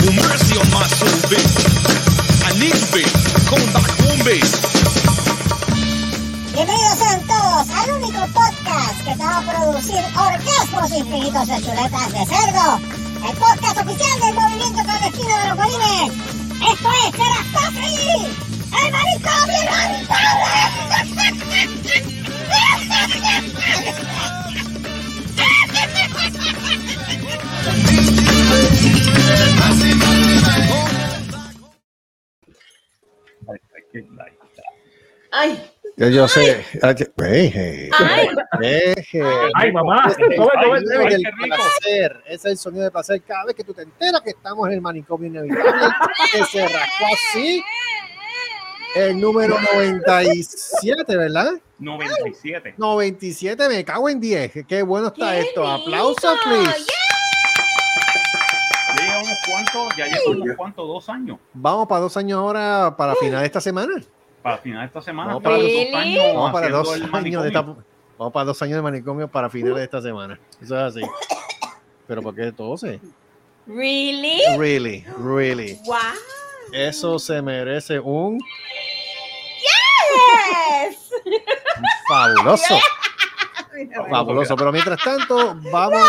Well, mercy on my soul. I need. Bienvenidos sean todos al único podcast que te va a producir orgasmos infinitos de chuletas de cerdo. El podcast oficial del movimiento clandestino de los bolines. Esto es Terastofri, el manicomio Ay, Yo, yo sé. Ay, ay, hey. Ay, mamá. Ese es el placer. Ese es el sonido de placer cada vez que tú te enteras que estamos en el manicomio inevitable. que se rascó así. El número 97, ¿verdad? 97. 97, me cago en 10. Qué bueno está Qué esto. Aplausos, please. Ya cuantos, ya lleva unos cuantos, dos años. Vamos para dos años ahora, para final de esta semana. Para final de esta semana. Vamos para dos Really? años Vamos para dos años de esta, manicomio. vamos para dos años de manicomio para finales de esta semana. Eso es así. Pero ¿por qué tose? really? Really, really. Wow. Eso se merece un Yes. fabuloso. Fabuloso. Pero mientras tanto, vamos.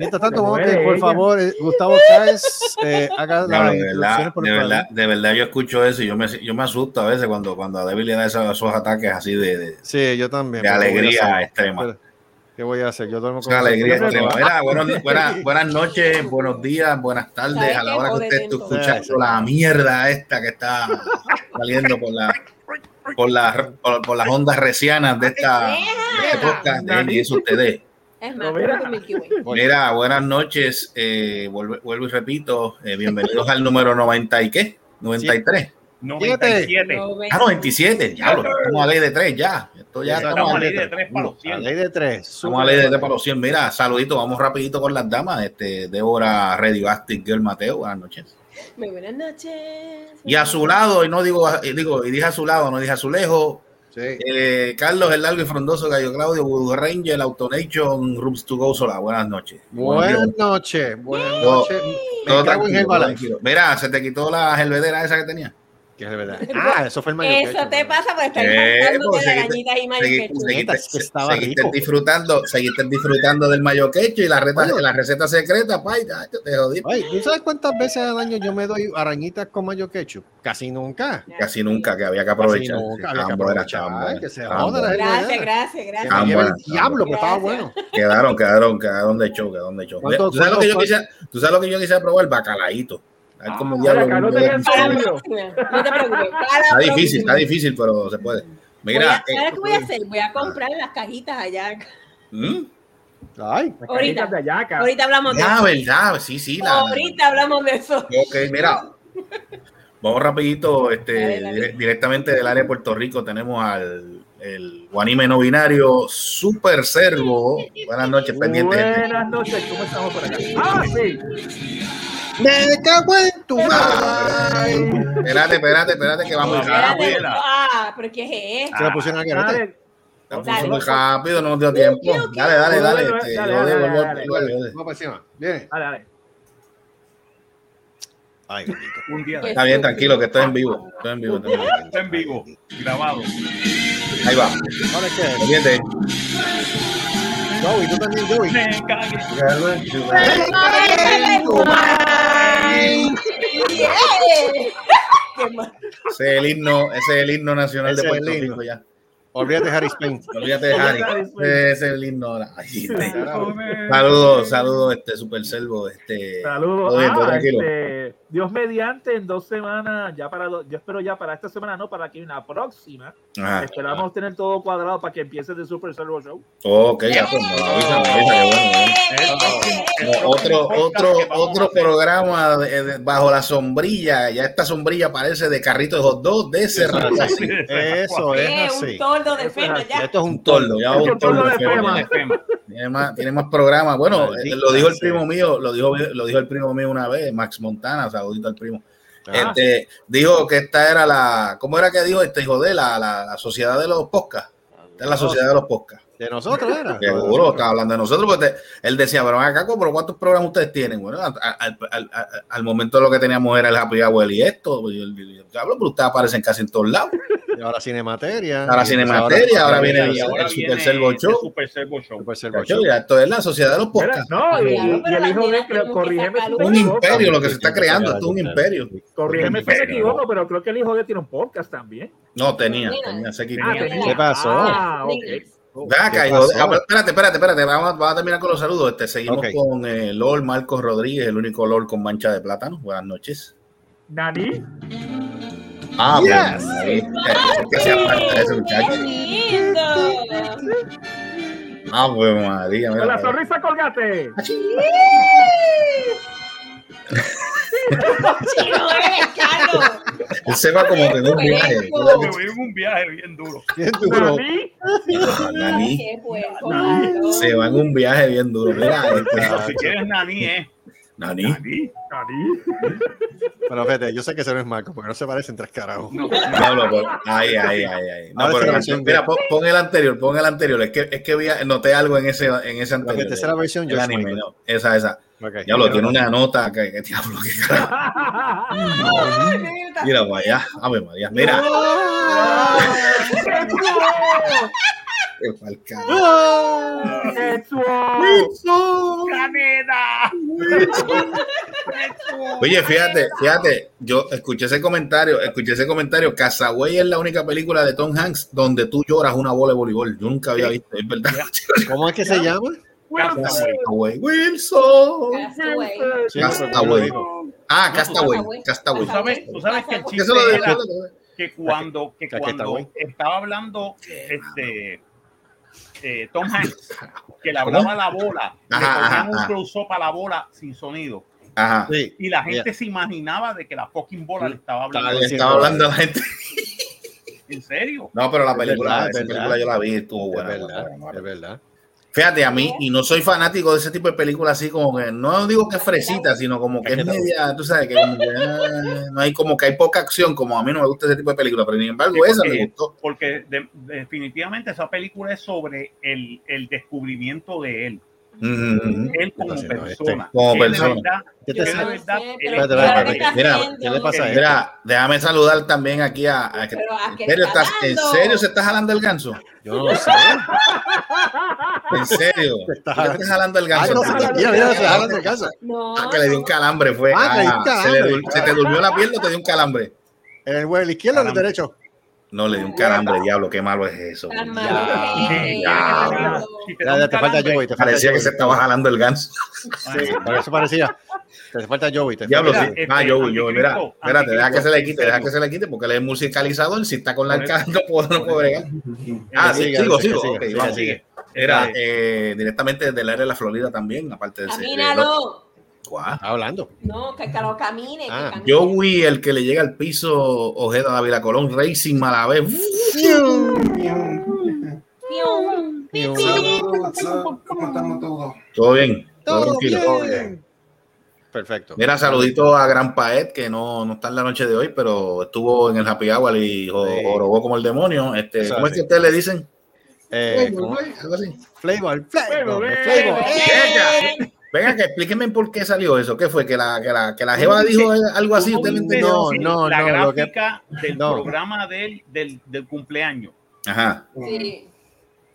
Mientras tanto, vamos a que, por favor, eh, Gustavo Cáez eh, haga Ya, las de, verdad, por de, verdad, de verdad, yo escucho eso y yo me, yo me asusto a veces cuando, cuando a David le da esos, esos ataques así de, de, Sí, yo también. de pero ¿qué voy a alegría hacer? extrema. Pero, ¿Qué voy a hacer? Yo duermo con alegría extrema. Mira, buenos- buenas, buenas noches, buenos días, buenas tardes. ¿Sabes A la hora que usted esté escuchando la mierda esta que está saliendo por la por, la, por, por las ondas recianas de esta de este podcast de eso ustedes. Es más, mira. Mira, buenas noches. eh, vuelvo, vuelvo y repito, eh, bienvenidos al número 90 y qué? 93. 97. Ah, 97, ya, lo estamos a ley de 3 ya. Esto ya Estamos a ley de de 3. tres para los a 100. ley de tres. Estamos a ley de 3 para los 100. Mira, saludito, vamos rapidito con las damas. Este, Débora Radioactive Girl Mateo, buenas noches. Muy buenas noches. Y a su lado, y no digo, y digo, y dije a su lado, no dije a su lejos, Sí. eh, Carlos el largo y frondoso, Gallo Claudio, Voodoo Ranger, Autonation, Rooms to Go Sola, buenas noches. Buenas noches. Buenas noches. Todo tranquilo, tranquilo. Mira, se te quitó la gelvedera esa que tenía. Que es de verdad. Ah, eso fue el mayor. Eso te pasa por estar faltando pues, de arañitas y mayo Segui- ketchup. seguiste, Es que estaba seguiste rico. disfrutando, seguiste disfrutando del mayo quecho y la, reta, Bueno. la receta secreta, pay, te jodí. Ay, ¿tú sabes cuántas veces al año yo me doy arañitas con mayo ketchup? Casi nunca. Casi nunca, que había que Casi aprovechar. nunca, había que aprovechar, que se joda la. Gracias, gracias, gracias. Diablo, que estaba bueno. Quedaron, quedaron, quedaron de show, quedaron de show. ¿Cuánto- ¿Tú sabes, lo que yo cuánto- quisiera, ¿Tú sabes lo que yo quisiera probar? Bacalaíto. A ver cómo Ah, no te preocupes. Está difícil, está difícil, pero se puede. Voy Mira, a- ¿Sabes eh, qué voy a hacer? Voy a comprar las cajitas allá. ¿Mm? Ay, Ahorita. de ayaca. Ahorita hablamos de eso. verdad, sí, sí. La, Ahorita hablamos de eso. Ok, mira. Vamos rapidito, este, Dale, dale. dire- directamente del área de Puerto Rico tenemos al el guanime no binario Super Servo. Buenas noches, pendiente. Buenas noches, ¿cómo estamos por acá? Ah, sí. Me cago en tu madre. Espérate, espérate, espérate, que vamos muy rápido. Ah, pero ¿qué es esto? Se la pusieron aquí. Estamos Dale. muy rápido, no nos dio tiempo. Dale, dale, dale. Dale, este, dale. Vamos para encima. Viene. dale, dale. Ay, qué. Un día. Está bien, tranquilo, que estoy en vivo. Estoy en vivo. estoy en vivo. Está en vivo, grabado. Ahí va. Ahora. Pendiente. Joey, tú también, Joey. Me cagué. Qué Ese es el himno, ese es el himno nacional Ese de Puerto. Rico ya. Olvídate de Harry Spain. Olvídate de Harry. Ese es el himno ahora. Saludos, saludos, este Super Servo. Este, Saludos. Ah, tranquilo. este, Dios mediante, en dos semanas, ya para, do- yo espero ya para esta semana, no, para que la próxima, Ajá. esperamos tener todo cuadrado para que empiece el Super Servo Show. Ok, ya pues, no, avisa, avisa, que bueno. ¿eh? No, otro, otro, otro programa de- de- bajo la sombrilla. Ya esta sombrilla parece de carrito de hot dog de cerrado. Eso es Eh, así. un tordo de fema ya. Esto es un tordo, ya Es un tordo de fema. Tiene más, tiene más programas. Bueno, Maldita eh, lo dijo el primo mío, lo dijo, lo dijo el primo mío una vez, Max Montana, saludito al primo. Ah, Este, dijo que esta era la, ¿cómo era que dijo este hijo de la, la, la sociedad de los podcasts? Esta es la sociedad de los podcasts. De nosotros era. Seguro, estaba hablando de nosotros, porque te- él decía, pero acá, pero ¿cuántos programas ustedes tienen? Bueno, al, al- al- momento lo que teníamos era el Happy Hour y esto. Yo- yo hablo, pero ustedes aparecen casi en todos lados. Y ahora Cinemateria. Ahora Cinemateria, ahora viene el, ahora el Super viene Servo el Show. Super Servo Show. Super Servo Show. ya esto es la sociedad de los podcasts. no, y, y- el hijo de corrígeme Un imperio lo que se está creando, esto es un imperio. Corrígeme si me equivoco, pero creo que el hijo de tiene un podcast también. No, tenía, tenía, se. Ah. ¿Qué pasó? Ah, ok. Ah, espérate, espérate, espérate, vamos, vamos a terminar con los saludos. Este, seguimos con eh, Lord Marcos Rodríguez, el único Lord con mancha de plátano. Buenas noches. Nani, Ah, Yes. bueno, que hacía falta ese ¡Qué muchacho. Ah, pues María, con la sonrisa colgate. No eres, Carlos. Él se va como que en un viaje. En un viaje bien duro. Bien duro. Nani, Nani, Qué puerco, Nani. Se va en un viaje bien duro. Mira, este, si quieres Nani, ¿eh? Nani. Nani. Nani. Pero fíjate, yo sé que ese no es Marco, porque no se parecen tres carajos. No, Diablo, pero- ay, ay, ay, ay. No, pero no, versión mira, pon, pon el anterior, pon el anterior. Es que, es que vi, noté algo en ese, en ese La anterior. tercera versión, el anime, Michael. no, esa, esa. Ok. Diablo, tiene una nota que, que diablo, que carajo. Mira, para allá. Ave María. Mira. Oye, fíjate, fíjate, yo escuché ese comentario, escuché ese comentario. Castaway es la única película de Tom Hanks donde tú lloras una bola de voleibol. Yo nunca había visto, es verdad. ¿Cómo es que se llama? Castaway. Wilson. Castaway. Pero- Ah, Castaway. Castaway. Tú sabes, tú sabes que el chiste era que cuando, que cuando estaba hablando este, eh, Tom Hanks, que le hablaba la bola, le ponían un ajá. close-up a la bola sin sonido. Ajá. Sí. Y la gente se imaginaba de que la fucking bola le estaba hablando. Le estaba hablando a la gente. ¿En serio? No, pero la Es película, verdad, esa es película verdad. yo la vi, estuvo Es buena. verdad, buena, buena. es verdad. Fíjate, a mí, y no soy fanático de ese tipo de películas así como que, no digo que es fresita, sino como que es media, tú sabes, que, como que, ah, no hay como que hay poca acción, como a mí no me gusta ese tipo de películas, pero sin embargo Sí, esa porque- me gustó. Porque de- definitivamente esa película es sobre el, el descubrimiento de él. Él como este? persona. Como Que de persona. verdad- ¿Qué que te de sale? verdad Sí, él pero es- Espérate, ¿qué espérate, está mira, haciendo? ¿qué le pasa a él? Mira, déjame saludar también aquí a, a que- Pero ¿a qué ¿En serio, está estás, ¿En serio se está jalando el ganso? Yo no lo sé. ¿En serio? Te está ¿Por qué estás jalando el ganso? no, mira, mira, se. Ah, que le dio un calambre, fue. Ah, Ah, se, le se te durmió la pierna o te dio un calambre. ¿En el huevo, el izquierdo o el derecho? No, le dio un calambre, diablo, qué malo es eso. Sí, te falta Joey, te falta Parecía que Joey. se estaba jalando el ganso. eso parecía. Te falta Joey. Te Diablo, sí. Ah, este, yo, yo, mira, espérate, deja que se le quite, deja que se le quite, porque él es musicalizador, si está con la arcada no puedo, no puedo bregar. Ah, sí, siga, sigo, sigo. Era Este, eh, directamente desde el área de la Florida también, aparte de ese. Camínalo. Guau. Está hablando. No, que, que lo camine. que Ah, camine. Joey, el que le llega al piso, Ojeda Dávila Colón, Racing Malavé. ¿Cómo estamos todos? Todo bien, todo Todo tranquilo. bien. Perfecto. Mira, saludito a Gran Paet, que no, no está en la noche de hoy, pero estuvo en el Happy Hour y Sí. jorobó como el demonio. Este, Eso ¿Cómo es que ustedes le dicen? Eh, ¿cómo? Algo así. Flavor, flavor, Flavor, flavor. Venga, que explíquenme por qué salió eso. ¿Qué fue? ¿Que la, que la, que la Jeva dijo algo así? ¿Usted? No, Sí, no, la no, que- gráfica del no. programa del, del, del cumpleaños. Ajá. Sí.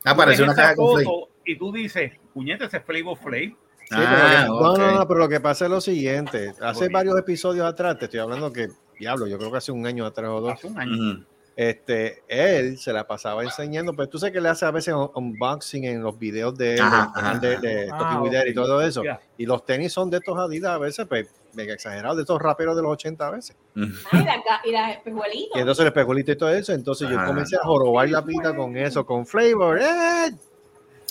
Apareció una caja con Flay. foto Y tú dices, puñete, ese Flavor Flav. Sí, pero Ah, que- no, no, ok. no, pero lo que pasa es lo siguiente. Hace varios episodios atrás, te estoy hablando que, diablo, yo creo que hace un año atrás o dos, Hace un año. Este, él se la pasaba enseñando, pues tú sabes que le hace a veces un- unboxing en los videos de Ajá, de, de. Talking Ah, Daddy y todo eso. Ya. Y los tenis son de estos Adidas a veces, pues, mega exagerados, de estos raperos de los 80 a veces. La ca- y las espejuelitos. Y entonces el espejolito y todo eso, entonces yo Ah. comencé a jorobar la pita con eso, con flavor. ¡eh!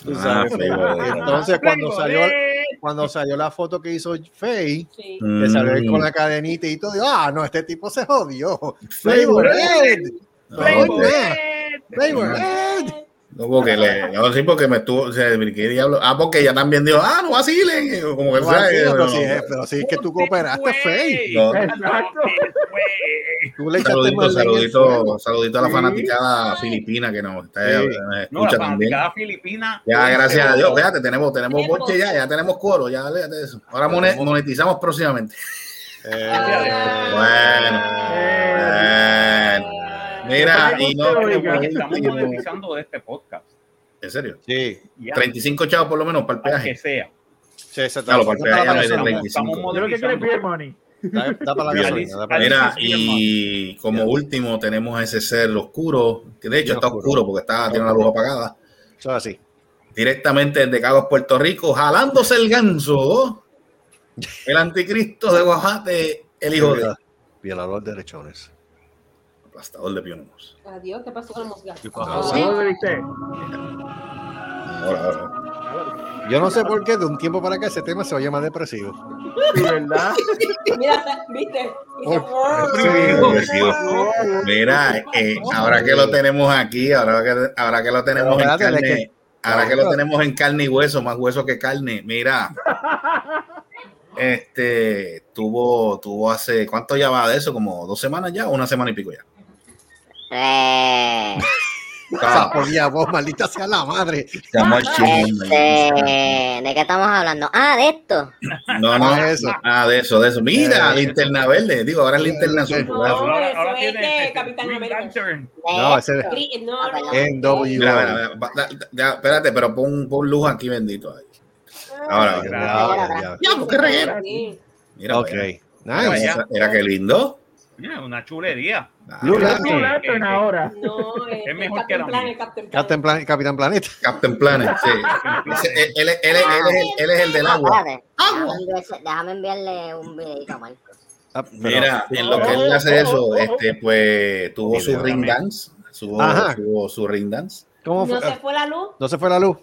Tú Ah, sabes, Flavor. y entonces cuando Flavor, salió, eh. cuando salió la foto que hizo Faye, Sí. que salió él con Mm. la cadenita y todo, ah, no, este tipo se jodió. Flavor Flavor, Ed, Ah, Flavor, ok. eh. Ed. No, porque le, no, sí, porque me estuvo, o sea, ¿qué diablo? Ah, porque ella también dijo, ah, no vacilen, como que No, ¿sabes? sí, pero, No, sí, es- pero sí es que tú cooperaste, Fey. No. Exacto. Tú le Saludito, saludito, saludito a la Sí. fanaticada filipina que nos está, Sí. nos No, la escucha también. fanaticada filipina. Ya, gracias a Dios, fíjate, tenemos, tenemos boche ya, ya tenemos coro, ya de eso. Ahora mone- monetizamos próximamente. Eh, Bueno, bueno. Mira, y no, Estamos monetizando de este podcast. en serio, Sí, Ya, 35 chavos por lo menos para el para que peaje. sea. sí, está- Claro, para el peaje la no es de gasolina. 35. Yo lo que quiero es beer money. Da, da para la Mira, gasolina. da para la- Mira, y como último tenemos a ese ser oscuro, que de hecho Bien está oscuro. oscuro porque está, tiene la luz apagada, Eso es así. directamente desde Cagos, Puerto Rico, jalándose el ganso, el anticristo de Guajate, el hijo de Viola- Violador de derechones. Aplastador de pionomos. Adiós, ¿qué pasó con ¿Sí? ¿Cómo lo viste? Ahora, ahora. Yo no sé por qué de un tiempo para acá ese tema se oye más depresivo. Sí, ¿verdad? Mira, ¿viste? Agresivo. Mira, eh, ahora que lo tenemos aquí, ahora que, ahora que lo tenemos en carne, ahora que lo tenemos en carne y hueso, más hueso que carne, mira. Este tuvo, tuvo hace cuánto ya va de eso, como dos semanas ya, o una semana y pico ya. Eh, Ah, Ponía voz, maldita sea la madre. este, ¿de qué estamos hablando? Ah, de esto. No, no, Ah, eso. Ah, de eso, de eso. Mira, Eh, linterna verde, digo, ahora es linterna azul. No, Ahora, eso ahora es tiene este, Capitán América. No, ese No, Ah, no. En W. Mira, mira, mira, espérate, pero pon, pon luz aquí bendito ahí. Ahora, ya, ya, porque reguero. Sí. Mira, Ok. mira, Nice. mira, mira qué lindo. Mira, una chulería. Blue Lantern. Blue Lantern ahora. No, eh, Es mejor que Captain Planet, Captain Planet. Captain Plan- Capitán Planeta. Captain Planet, sí. Él, él- él- él es el, es del agua. Déjame, enviarle un videito a Marco. Ah, Mira, en lo que él hace eso, este, pues tuvo su ring dance. Tuvo su ring dance. ¿Cómo No fue? se fue la luz. ¿No se fue la luz?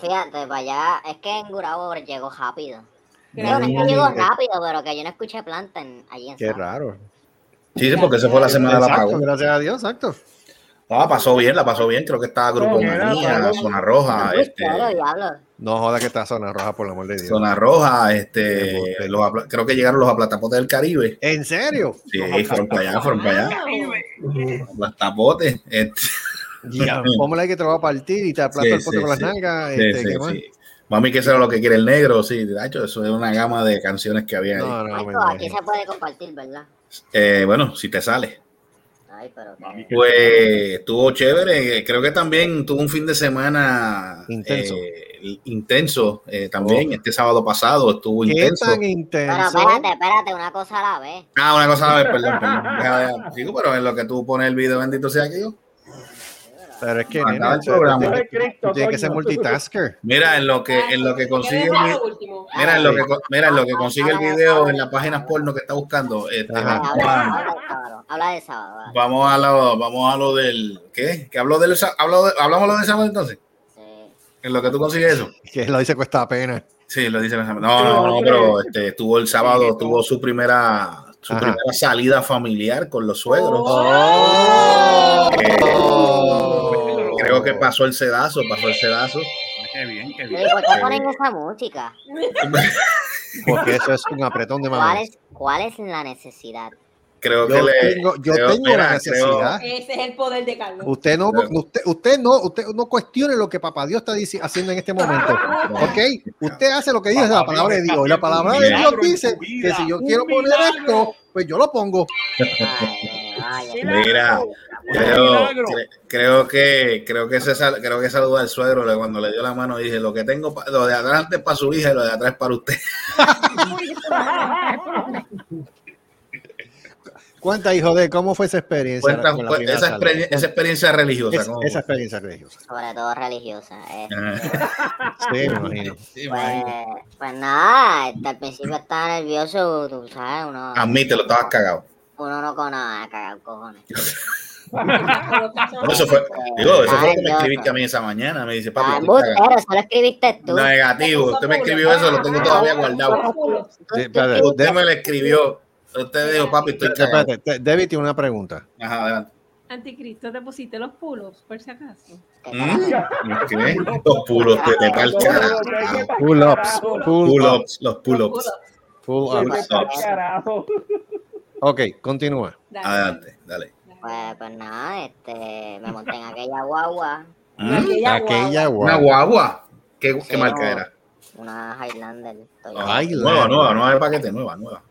Fíjate, para allá, es que en Gurabo llegó rápido. Digo, Gracias. no es que llegó rápido, pero que yo no escuché planta en, allí en Qué raro. Sí, sí, porque se fue la semana de la pago. gracias a Dios, exacto. Ah, pasó bien, la pasó bien. Creo que estaba Grupo Manía. Zona Roja, este. No joda que está zona roja, por el amor de Dios. Zona Roja, este, los creo que llegaron los aplatapotes del Caribe. ¿En serio? Sí, fueron para allá, fueron para allá. Aplatapotes. Este, Ya, póngale que te lo va a partir y te aplasta Sí, el pote sí, con las sí. nalgas. sí, este, sí, ¿qué más? sí. Mami, que eso era lo que quiere el negro, sí, de hecho, eso es una gama de canciones que había ahí. No, no, aquí se puede compartir, ¿verdad? Eh, bueno, si te sale. Ay, pero. Pues estuvo chévere. Creo que también tuvo un fin de semana Intenso. eh, intenso. eh, también este sábado pasado estuvo ¿Qué intenso. tan Pero intenso? espérate, espérate, una cosa a la vez. Ah, una cosa, a ver, perdón, perdón. Deja, deja. Digo, pero en lo que tú pones el video, bendito sea que yo. Pero es que, nena, el programa. tienes que ser multitasker. Mira, en lo que, en lo que consigue el, mira, en lo que, mira, en lo que consigue el video en las páginas porno que está buscando. este, Habla, del sábado. Vamos a lo, vamos a lo del, ¿qué? ¿Que hablo del, de- hablamos lo del sábado entonces? Sí. En lo que tú consigues eso. Que lo dice cuesta pena. Sí, lo dice. No, no, no, pero este, tuvo el sábado, tuvo su primera, su Ajá. primera salida familiar con los suegros. Oh. Creo que pasó el sedazo, pasó el sedazo. Qué bien, qué bien. ¿por qué ponen esa música? Porque eso es un apretón de ¿Cuál mano. es, ¿Cuál es la necesidad? Creo Yo que le. tengo, yo creo- tengo mira, la creo- necesidad. Ese es el poder de Carlos. Usted no, usted, usted no, usted no cuestione lo que papá Dios está dici- haciendo en este momento. ¿Ok? Usted hace lo que dice la palabra de Dios. Y la palabra de Dios dice que si yo quiero poner esto, pues yo lo pongo. Ay. Mira, creo, cre- creo que creo que se sal- creo que saludó al suegro le- cuando le dio la mano y dije lo que tengo pa- lo de adelante es para su hija y lo de atrás es para usted. Cuenta, hijo de cómo fue esa experiencia. Cuenta, con la cu- primera esa, experiencia religiosa. Es- ¿cómo? esa experiencia religiosa. Sobre todo religiosa. eh. Ajá. Sí, me imagino. Sí, Pues, pues nada, este, al principio estaba nervioso, tú sabes, uno, Admítelo, estabas cagado. uno no con nada, cagar cojones. Eso fue, digo, eso fue lo que me escribiste a mí esa mañana. Me dice, Ah, papi, estoy cagado. embustero, eso lo escribiste tú. Negativo, usted me escribió eso, lo tengo todavía guardado. Usted me lo escribió. Usted dijo, papi, estoy. Espérate, te- David tiene una pregunta. Ajá, adelante. Anticristo, te pusiste los pulos, por si acaso. ¿Mm? ¿Qué? Los pulos carajo. Pull-ups. Pull-ups. Pull-ups, los pull-ups. Pull-ups. Ok, continúa. Adelante, dale. Pues, pues nada, este, me monté en aquella guagua, ¿Mm? Aquella Aquella Una guagua. guagua. ¿Qué, marca no. era? una Highlander. Toyota. Nueva, nueva, nueva de paquete, nueva, nueva.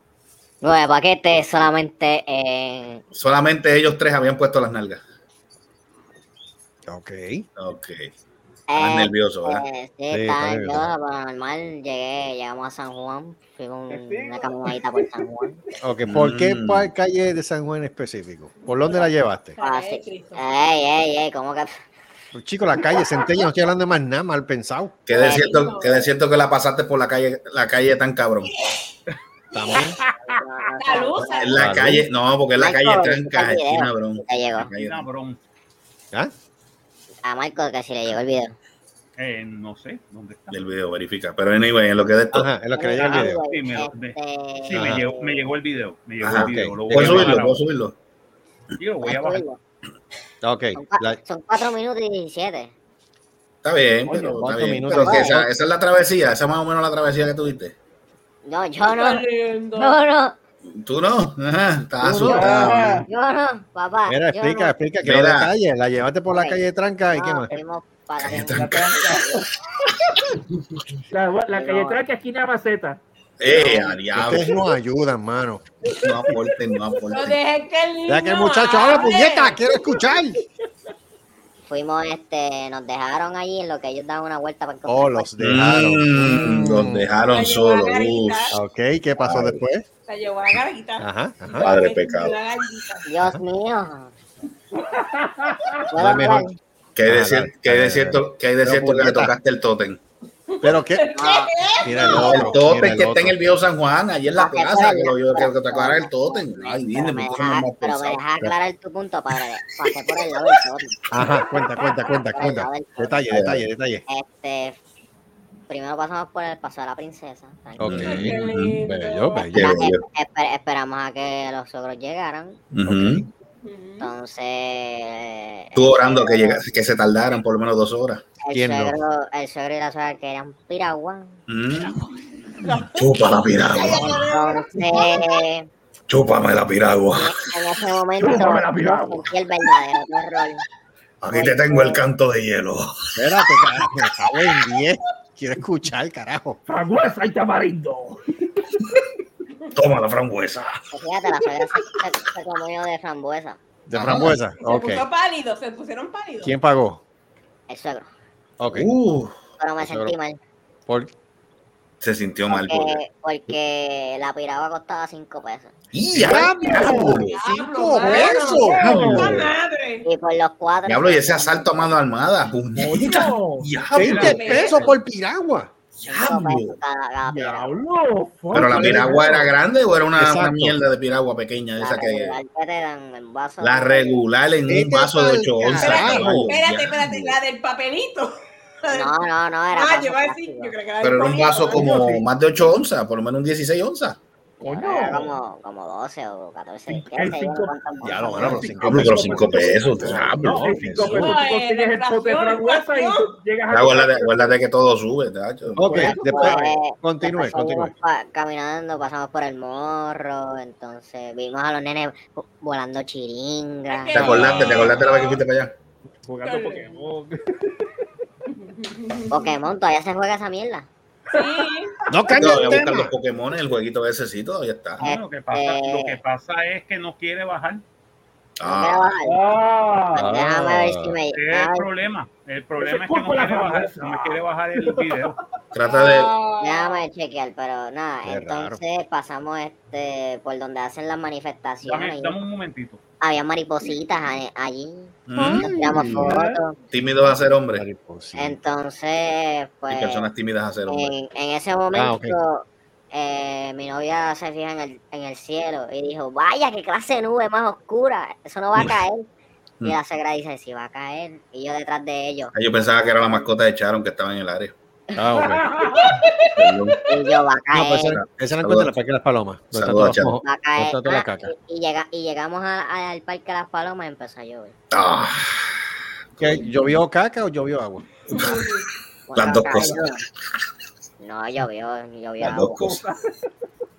Nueve paquetes solamente en... Solamente ellos tres habían puesto las nalgas. Ok. Ok. Estás nervioso, ¿verdad? Eh, sí, Sí, estaba está nervioso, pero normal, llegué, llegamos a San Juan, fui con una caminadita por San Juan. Ok, ¿por qué Mm. pa- calle de San Juan en específico? ¿Por dónde la llevaste? Ah, sí. Ey, ey, ey, ¿cómo que? Pues, Chico, la calle Centella, no estoy hablando de más nada, mal pensado. Que de cierto, que de cierto que la pasaste por la calle, la calle tan cabrón. También. Salud, Es salud. la calle, no, porque es la calle ¿viste tranca, esquina, bro. Te llegó. La calle- Cabrón. ¿Ah? A Marco que si le llegó el video. Eh, no sé dónde está. El video verifica. Pero anyway, en lo que de esto. Ajá, en lo que le llega el video. Sí, me- Este, Sí, Ajá. me llegó, me llegó el video. Me llegó Ajá, el video. Lo voy ¿Puedo subirlo? ¿Puedo subirlo? Yo lo voy a bajar. Ok. Son, cua- la- son cuatro minutos y diecisiete. Está bien, Oye, pero, está cuatro bien. minutos. Pero que esa, esa es la travesía, esa es más o menos la travesía que tuviste. No, yo no. No, no. Tú no, ajá, no. asustado. Yo no, papá. Mira, yo explica, no. explica que Mira. los detalles. La llevaste por la calle de Tranca y qué No, más. fuimos para Calle la- Tranca. La, la calle No. que esquina maceta. Eh, a diablo. Ustedes nos ayudan, mano. No aporten, no No aporten. dejes que el niño. Ya que el muchacho habla, puñeta, quiero escuchar. Fuimos, este, nos dejaron allí en lo que ellos daban una vuelta para encontrar Oh, los dejaron. Mm, los dejaron La solos. Ok, ¿qué pasó después? La llevó a la garguita. Ajá, ajá. Padre pecado. Dios mío. ¿Puedo La mejor. Que hay de Ah, que cierto, que hay de Pero, cierto que le tocaste el tótem. ¿Pero qué? No, Mira el El otro. mira tótem el que está en el viejo San Juan, allí en la Ah, que plaza, que yo que, que te el tótem. Ay, dime, pero me ¿por qué no pero pensado? dejas aclarar tu punto, padre. Pasé por el lado del tótem. Ajá, cuenta, cuenta, cuenta, cuenta. Detalle, detalle, detalle. Este, primero pasamos por el paso de la princesa. Ok. Qué lindo. Bello, bello. bello. Esper- esperamos a que los suegros llegaran. Ujú. Ujú. Entonces, Tú orando que, llega- que se tardaran por lo menos dos horas. el ¿Quién no? suegro, el suegro y la suegra querían piragua. Mm. Chupa la piragua. Entonces, Chúpame la piragua. en ese momento, Chúpame la piragua. el verdadero terror. Aquí te tengo el canto de hielo. Espérate, carajo, me cago en 10. Quiero escuchar, carajo. Fragüesa y tamarindo. Toma la frambuesa. Fíjate, la suegra se, se, se comió de frambuesa. ¿De frambuesa? Se Ok. puso pálido, se pusieron pálidos. ¿Quién pagó? El suegro. Ok. Uh, Pero me sentí mal. Por... se sintió mal. Porque... Porque, porque la piragua costaba 5 pesos. ¡Ya! ¡Diablo! ¡Cinco pesos! ¡Puta madre! Y por los cuatro. Diablo, y ese asalto a mano armada. ¡Puñeta! ¡Diablo! 20 pesos por piragua. cinco ¡Diablo! Diablo. ¿Pero la piragua era grande o era una, una mierda de piragua pequeña? de La Esa que, la regular en un Vete vaso de pa'l 8 onzas. Espérate, espérate, la del papelito. No, no, no, era. Ah, yo iba a decir, yo creo que era Pero era un vaso como más de 8 onzas, por lo menos un 16 onzas. Era como, como 12 o 14. El ¿Qué sé yo? cinco- Ya lo bueno, pero 5 Diablo, pero 5 pesos. No, diablo. en cinco pesos tú No, eh, consigues el pote de inflación, fragüesa y tú inflación. llegas Ya, a Acuérdate, acuérdate que todo sube, tacho. Ok, Pues, después, pues, continúe, después continúe. caminando, pasamos por el morro, entonces vimos a los nenes vo- volando chiringas. ¿Te acordaste? ¿Te acordaste la vez que fuiste para allá? jugando Pokémon. Pokémon, todavía se juega esa mierda. Sí. No cambia voy a el buscar los tema. Pokémon, el jueguito ese sí, todavía está. No, lo, que pasa, Este- lo que pasa es que no quiere bajar. Ah, bajar. Ah, Déjame ver si me. Es el déjame, problema. El problema es que no quiere bajar. No me quiere bajar el video. trata de. Ah, déjame chequear, pero nada. Qué entonces pasamos este por donde hacen las manifestaciones. Dame, dame un momentito. Había maripositas a- allí. Mm, tiramos Ay. fotos. tímidos a ser hombres. Mariposita. Entonces, Y pues. personas tímidas a ser hombres. En, en ese momento, Ah, eh, mi novia se fija en el, en el cielo y dijo, vaya, qué clase de nube más oscura, eso no va a caer. Y Mm. la suegra dice, sí va a caer. Y yo detrás de ellos. Ah, Yo pensaba que era la mascota de Charon que estaba en el área. Ah, ok. Y yo, va a No, caer, pues esa, esa la encuentra en el Parque de las Palomas. todos los Chato. mojos- va a caer. donde está toda la caca. y, y llega, y llegamos a- a- al Parque de las Palomas y empezó a llover. Ah, ¿Qué, ¿Llovió caca o llovió agua? Las dos cosas. No, llovió, llovió las agua. dos cosas.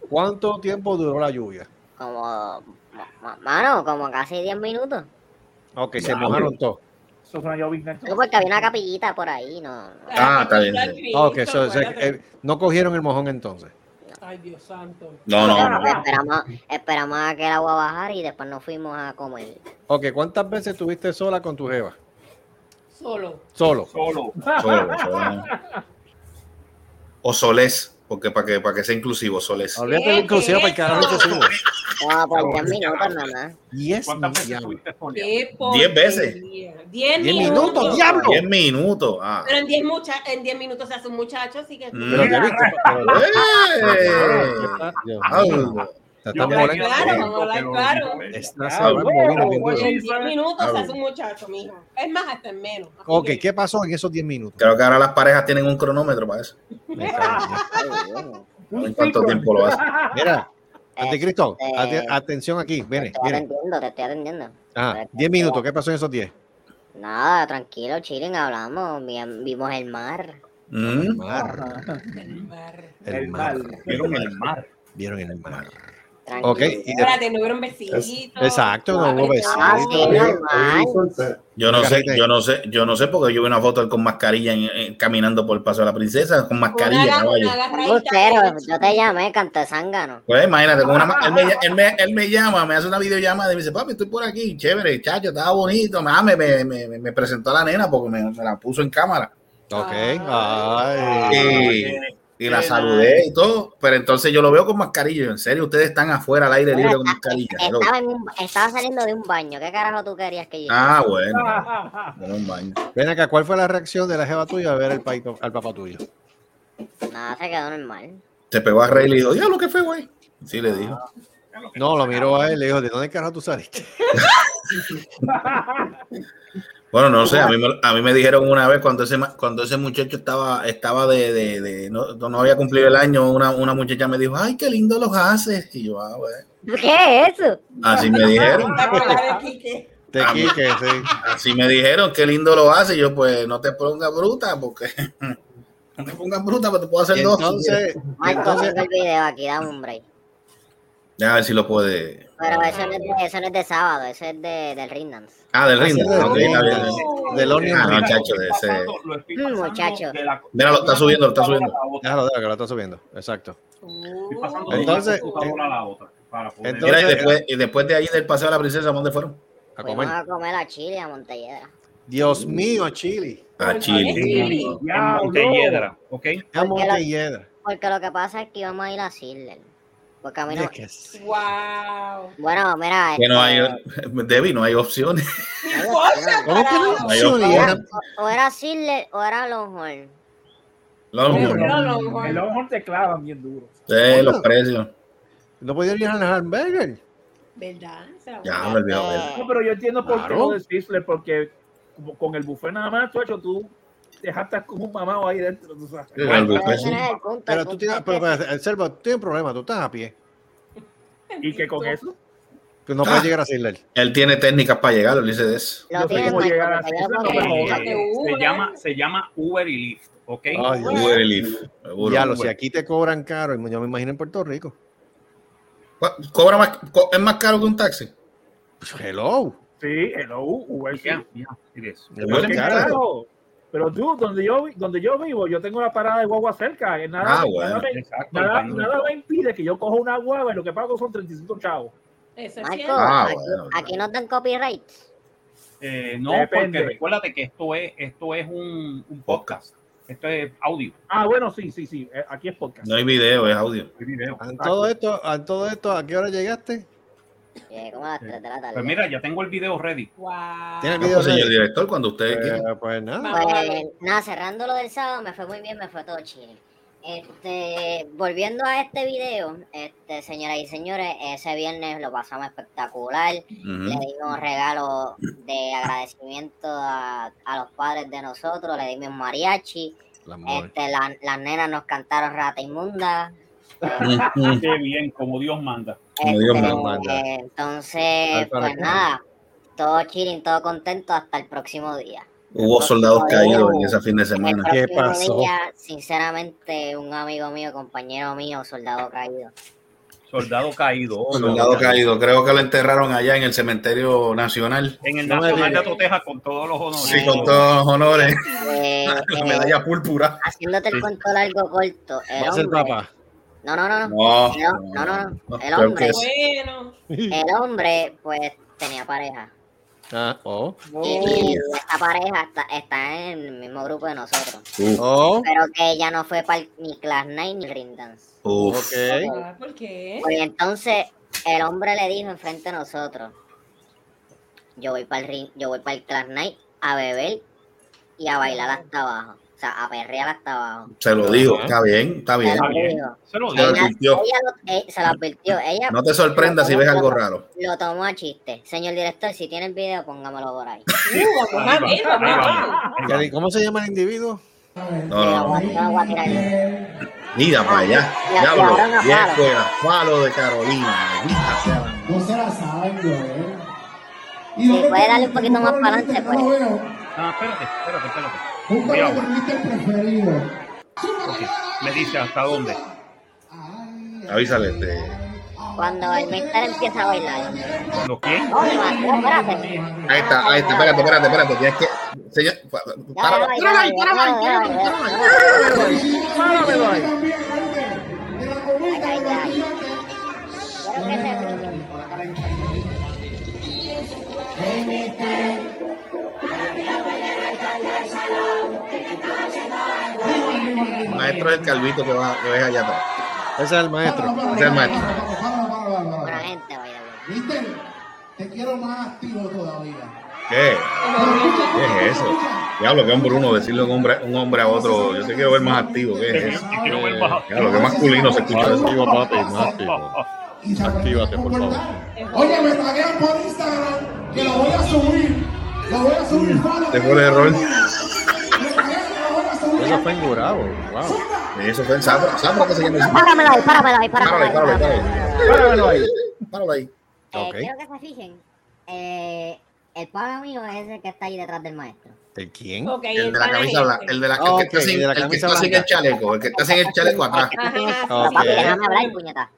¿Cuánto tiempo duró la lluvia? Como, ma- ma- mano, como casi 10 minutos. Ok, se mojaron todos. Eso. No, porque había una capillita por ahí, no. no. Ah, está bien, sí. Ok, so- so- eh, no cogieron el mojón entonces. Ay, Dios santo. No, no. Esperamos, esperamos a que el agua bajara y después nos fuimos a comer. Ok, ¿cuántas veces estuviste sola con tu jeva? Solo. Solo. Solo. Solo, solo. O Solés, porque para que, para que sea inclusivo, Solés. Olvídate de inclusive para el carajo inclusivo. No, por 10 minutos nada más. Yes, ¿Cuántas veces diablo. estuviste sola? Qué Diez veces. porquería. Diez Diez minutos. minutos, diablo. 10 minutos. Ah. Pero en diez, mucha, en diez minutos se hace un muchacho, así que. Mm. Pero te viste. ¡Eh! Ah. Está tan Claro, claro, claro. Está Ah, sabrán bueno, bueno. En diez minutos se Ah, hace un muchacho, mijo. Es más, hasta en menos. Así Ok, que- ¿qué pasó en esos 10 minutos? Creo que ahora las parejas tienen un cronómetro para eso. Me cago en Dios. Ay, Dios. ¿En cuánto tiempo lo hace? Mira, Anticristo, Este- ate- atención aquí, Te viene, estoy viene. atendiendo, te estoy atendiendo. Ajá, 10 minutos, ¿qué pasó en esos 10? Nada, tranquilo, chilling, hablamos, vi- vimos el mar. Mm. Mar, El mar. el El mar. mar. Vieron el mar. Vieron el mar. Tranquilo. Ok, y de- Espérate, no hubieron besitos. Exacto, no hubo. Ah. Yo no sé, yo no sé, yo no sé porque yo vi una foto con mascarilla en- en- caminando por el paso de la princesa con mascarilla, Una, una agarradita. Embustero, yo te llamé, canto de zángano. Pues imagínate, con una, él, me, él, me, él me llama, me hace una videollamada y me dice, papi, estoy por aquí, chévere, chacho, estaba bonito. Ah, me, me, me, me presentó a la nena porque me, me la puso en cámara. Ok, Ah. ay. Y, la saludé y todo, pero entonces yo lo veo con mascarilla. En serio, ustedes están afuera al aire libre con mascarilla. Hello. Estaba, en un- estaba saliendo de un baño. ¿Qué carajo tú querías que yo Ah, bueno. Bueno, un baño. Ven acá, ¿cuál fue la reacción de la jeva tuya a ver el paito, al papá tuyo? Nada, se quedó normal. Se pegó a reír y le dijo, diablo, ¿qué fue, güey? Sí, le dijo. No, lo miró a él, le dijo, ¿de dónde carajo tú saliste? Bueno, no sé, a mí, me, a mí me dijeron una vez cuando ese, ma- cuando ese muchacho estaba, estaba de, de, de- no, no había cumplido el año, una, una muchacha me dijo, ay, qué lindo los haces. Y yo, ah, bueno. ¿Qué es eso? Así me dijeron. ¿Te Quique? Sí. Así me dijeron, qué lindo lo hace. Y yo, pues, no te pongas bruta, porque no te pongas bruta, porque te puedo hacer Y dos. entonces, Marco, entonces, el video aquí, dame un break. Ya, a ver si lo puede. Pero eso no es de, eso no es de sábado, eso es de, del Ring Dance. Ah, del ring. sí, del Ok, ring, está bien. del- Onion Ah, no, Ring. chacho, de ese. Lo estoy Mm, pasando muchacho. de la- Mira, lo está subiendo, lo está subiendo. déjalo, déjalo, que lo está subiendo. Exacto. Estoy pasando Uh, de una Entonces, computadora a la otra. Para poder- entonces- Mira, y después, y después de ahí del paseo de la princesa, ¿dónde fueron? A Fuimos comer. a comer a Chile, a Montelledra. Dios mío, Chile. A Chile. Sí. en Montelledra, ¿ok? A Montelledra. Porque lo que pasa es que íbamos a ir a Sidler. Porque a mí no... Es que es- Wow. Bueno, mira... Que no este, hay, Debbie, no hay opciones. ¿Cómo que no? No hay era- o, era Sidler o era Longhorn. No, Longhorn. El Longhorn te clavan bien duro. los precios. No podía ir al hamburger. ¿Verdad? Ya voy a- me olvidó. Eh, No, pero yo entiendo por qué lo de Sizzler, porque con el buffet nada más, tú, hecho, tú te jactas como un mamado ahí dentro. Tú sabes. Sí, pero punto, Pero tú tienes, es pero, el servo, tú tienes un problema, tú estás a pie. Y que con eso, Que no puedes llegar a Sidler. Él tiene técnicas para llegar, lo dice de eso. No sé cómo llegar a Eh, Uber. se, llama, se llama Uber y Lyft, ¿ok? Ay. Uber y Lyft. Ya lo, si aquí te cobran caro, yo me imagino en Puerto Rico. ¿Cu- ¿Cobra más, co- ¿Es más caro que un taxi? Pues, hello. sí, hello, Uber. Ya, ya, it is. Es más Qué caro. Pero tú, donde yo, donde yo vivo, yo tengo la parada de guagua cerca. Nada, Ah, bueno. nada, me, Exacto. nada, cuando- nada me impide que yo coja una guagua y lo que pago son 35 chavos. Eso es Marco, cierto. Ah, aquí, bueno. aquí no dan copyright. Eh, no, Depende. porque recuérdate que esto es, esto es un, un podcast. Esto es audio, Ah, bueno, sí, sí, sí. eh, Aquí es podcast. No hay video, es audio. es video. En todo esto, en todo esto, ¿a qué hora llegaste? Llegué como a las 3 de la tarde. Pues mira, ya tengo el video ready. Wow. Tiene el No, video pues, señor director, cuando usted quiera. Eh, pues nada. Pues nada, cerrando lo del sábado, me fue muy bien, me fue todo chile. Este, volviendo a este video, este, señoras y señores, ese viernes lo pasamos espectacular. Le Ujú. dimos regalos de agradecimiento a, a los padres de nosotros, le dimos mariachi. Este, la- las nenas nos cantaron Rata Inmunda. Qué bien, como Dios manda. Como Dios Este, me manda. entonces, pues nada, todo chilling, todo contento hasta el próximo día. Hubo soldados caídos en ese fin de semana. ¿Qué pasó? día, sinceramente, un amigo mío, compañero mío, soldado caído. Soldado caído. oh, Soldado no. caído. Creo que lo enterraron allá en el cementerio nacional. En el Nacional de digas. Toteja con todos los honores. Sí, con todos los honores. Eh, La eh, medalla púrpura. haciéndote el cuento largo corto, el Va a ser hombre, papá. No, no, no, no, No, El no, no, no. El hombre. Bueno. el hombre, pues, tenía pareja. Ah, oh. Y esta pareja está, está en el mismo grupo de nosotros. Oh. Pero que ella no fue para ni Class Night ni Ring Dance. uf. Ok. Ah, ¿Por qué? Pues entonces el hombre le dijo enfrente de nosotros, yo voy para el ring, yo voy para el Class Night a beber y a bailar hasta abajo. O sea, a perrear hasta abajo. Se lo digo. Está bien, está Se bien. Se lo digo. Ella, lo- eh, se lo advirtió. Ella No te sorprendas si ves algo raro. lo tomó a chiste. Señor director, si tiene el video, póngamelo por ahí. Uh, vamos a Ahí ver, vamos, vamos ahí a vamos, ahí ¿Y ¿Cómo se llama el individuo? No, no, no. no. Mira para allá. Ya, Diablo. palo. fuera. Palo de Carolina. No se la saben, Joel. Si puede darle un poquito más para adelante, pues. Ah, espérate, espérate, espérate. Preferido. Me dice hasta dónde. Avísale. Este. Cuando el mister empieza a bailar. ¿Cuándo quién? No. Ahí está, ahí está. Espérate, espérate, espérate. Tienes que. Señor. pa- Ya, Páralo, ahí, páralo ahí, páralo ahí. Páramelo ahí. Quiero que se Maestro del calvito que, va, que ves allá atrás. Ese es el maestro. Ese es el maestro. Buena gente, vaya. ¿Viste? Te quiero más activo todavía. ¿Qué? ¿Qué es eso? Diablo, que hombre uno decirle a un hombre, un hombre a otro, yo te quiero ver más activo. ¿Qué es eso? te quiero ver. Diablo, masculino se escucha eso. Activo, papi, más activo. Actívate, por favor. Oye, me taguean por Instagram que lo voy a subir. Te fue el error. Eso fue en Gurabo. Wow. Eso fue en Zafra. Zafra que se llama eso. Páramelo ahí, páramelo ahí, Páralo ahí, páramelo ahí, ahí. páralo ahí. Páralo ahí. Eh. Quiero que se fijen. Eh, el pana mío es el que está ahí detrás del maestro. ¿El quién? El de la camisa blanca. El de la, el Ah, que está ok, sin, el de la el que está sin el chaleco. El que está sin el chaleco atrás. Papi, déjame hablar, puñeta.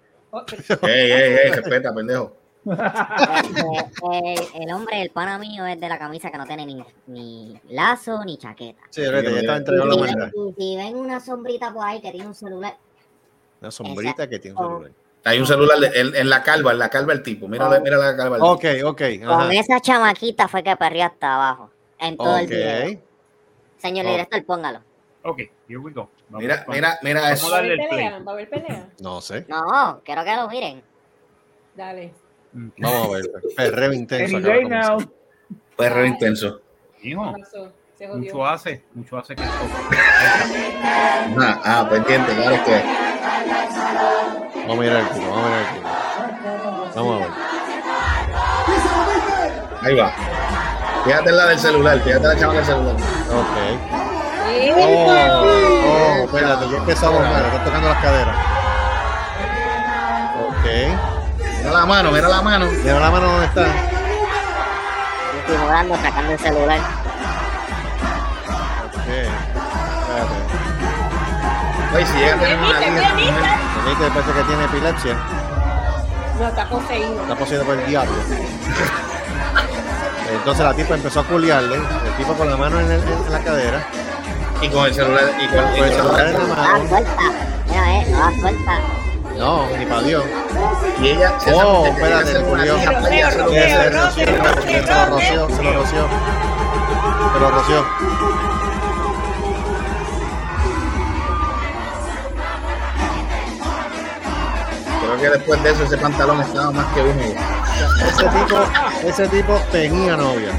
Ey, ey, ey, respeta, pendejo. Este, el, el hombre, el pana mío, es de la camisa que no tiene ni, ni lazo ni chaqueta. Sí, vete, ya la si, ven, y si ven una sombrita por ahí que tiene un celular, Una sombrita que tiene un celular. Hay un celular en, en la calva, en la calva el tipo. Mira, mira la calva el tipo. Ok, con esa chamaquita fue que perrió hasta abajo. En todo el video. Señor Oh. director, póngalo. Ok, here we go. Vamos, Mira, vamos. mira, mira Vamos eso. ¿Va a darle haber el play. pelea? ¿Va a haber pelea? No sé. No, quiero que lo miren. Dale. Vamos a ver. Perreo intenso. Now. Perro intenso. Hijo, mucho hace, mucho hace que esto. Ah, ah, pendiente, claro que. Vamos a mirar el culo, vamos a mirar el culo. Vamos a ver. Ahí va. Fíjate en la del celular, fíjate la chava del celular. Ok. Oh, oh, espérate, yo empezamos mal, está tocando las caderas. Ok. Mira la mano, mira la mano. Mira la mano dónde está. Disimulando, sacando el celular. Ok. Espérate. Oye, si llega a tener una bien. Benítez parece que tiene epilepsia. No, está poseído. Está poseído por el diablo. Entonces la tipa empezó a culiarle. El tipo con la mano en, el- en la cadera. y con el celular, y con, y Con el celular en la Ah, mano. suelta. Mira, eh, ah, suelta. No, ni para Dios. y ella se Oh, espérate, murió. se lo- roció, se lo roció, se lo roció. Creo que después de eso ese pantalón estaba más que húmedo. Ese tipo, ese tipo tenía novia.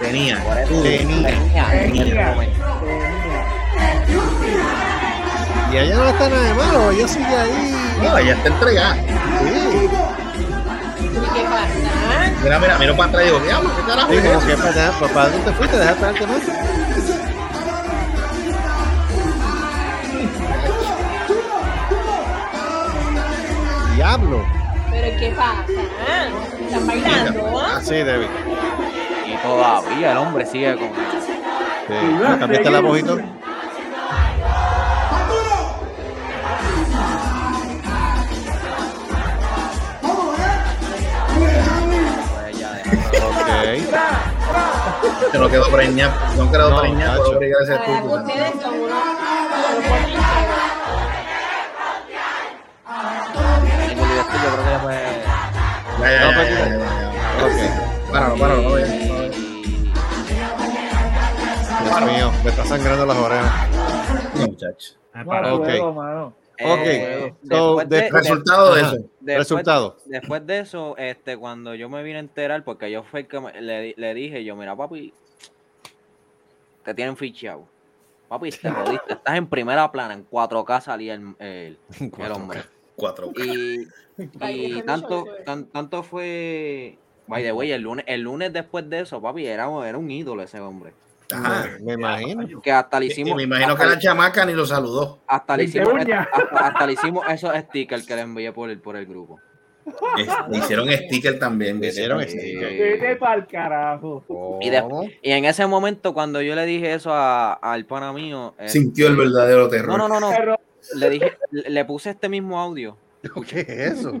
Tenía. Tenía. Y ella no está nada de malo, ella sigue ahí. No, ella está entregada. Sí. ¿Qué pasa? Mira, mira, miro para atrás y digo, diablo, ¿qué carajo? Digo, ¿qué pasa? Papá, ¿dónde te fuiste? Deja atrás más. Diablo. ¿Pero qué pasa? ¿Están bailando? ¿ah? ¿ah? Sí, Debbie. Y todavía el hombre sigue con. Sí. ¿Cambiaste la mojito? Deja. Ok. Se lo quedó preñado. No quedó No, preñado por obligar a ese estúpido. Páralo, páralo, no. Dios mío, me está sangrando las orejas. No, muchacho. No Ok. puedo, mano. Ok. Eh, So, después de- de- Resultado de eso. después- Resultado. Después de eso, este, cuando yo me vine a enterar, porque yo fue el que me- le, le dije, yo, mira, papi, te tienen fichado. Papi, te jodiste, estás en primera plana, en 4K salía el, el, el hombre. Cuatro. Y, tanto, tan- tanto fue, by the way, el lunes, el lunes después de eso, papi, era, era un ídolo ese hombre. Ajá. Me imagino. Que hasta le hicimos, y me imagino que la chamaca ni lo saludó. hasta le hicimos, hasta, hasta le hicimos esos stickers que le envié por el, por el grupo. Es- Le hicieron sticker también. Le hicieron sticker. Pa'l carajo. Y, de- y en ese momento, cuando yo le dije eso a- al pana mío, este, Sintió el verdadero terror. no, no, no, no, le dije, le le puse este mismo audio. ¿Qué es eso?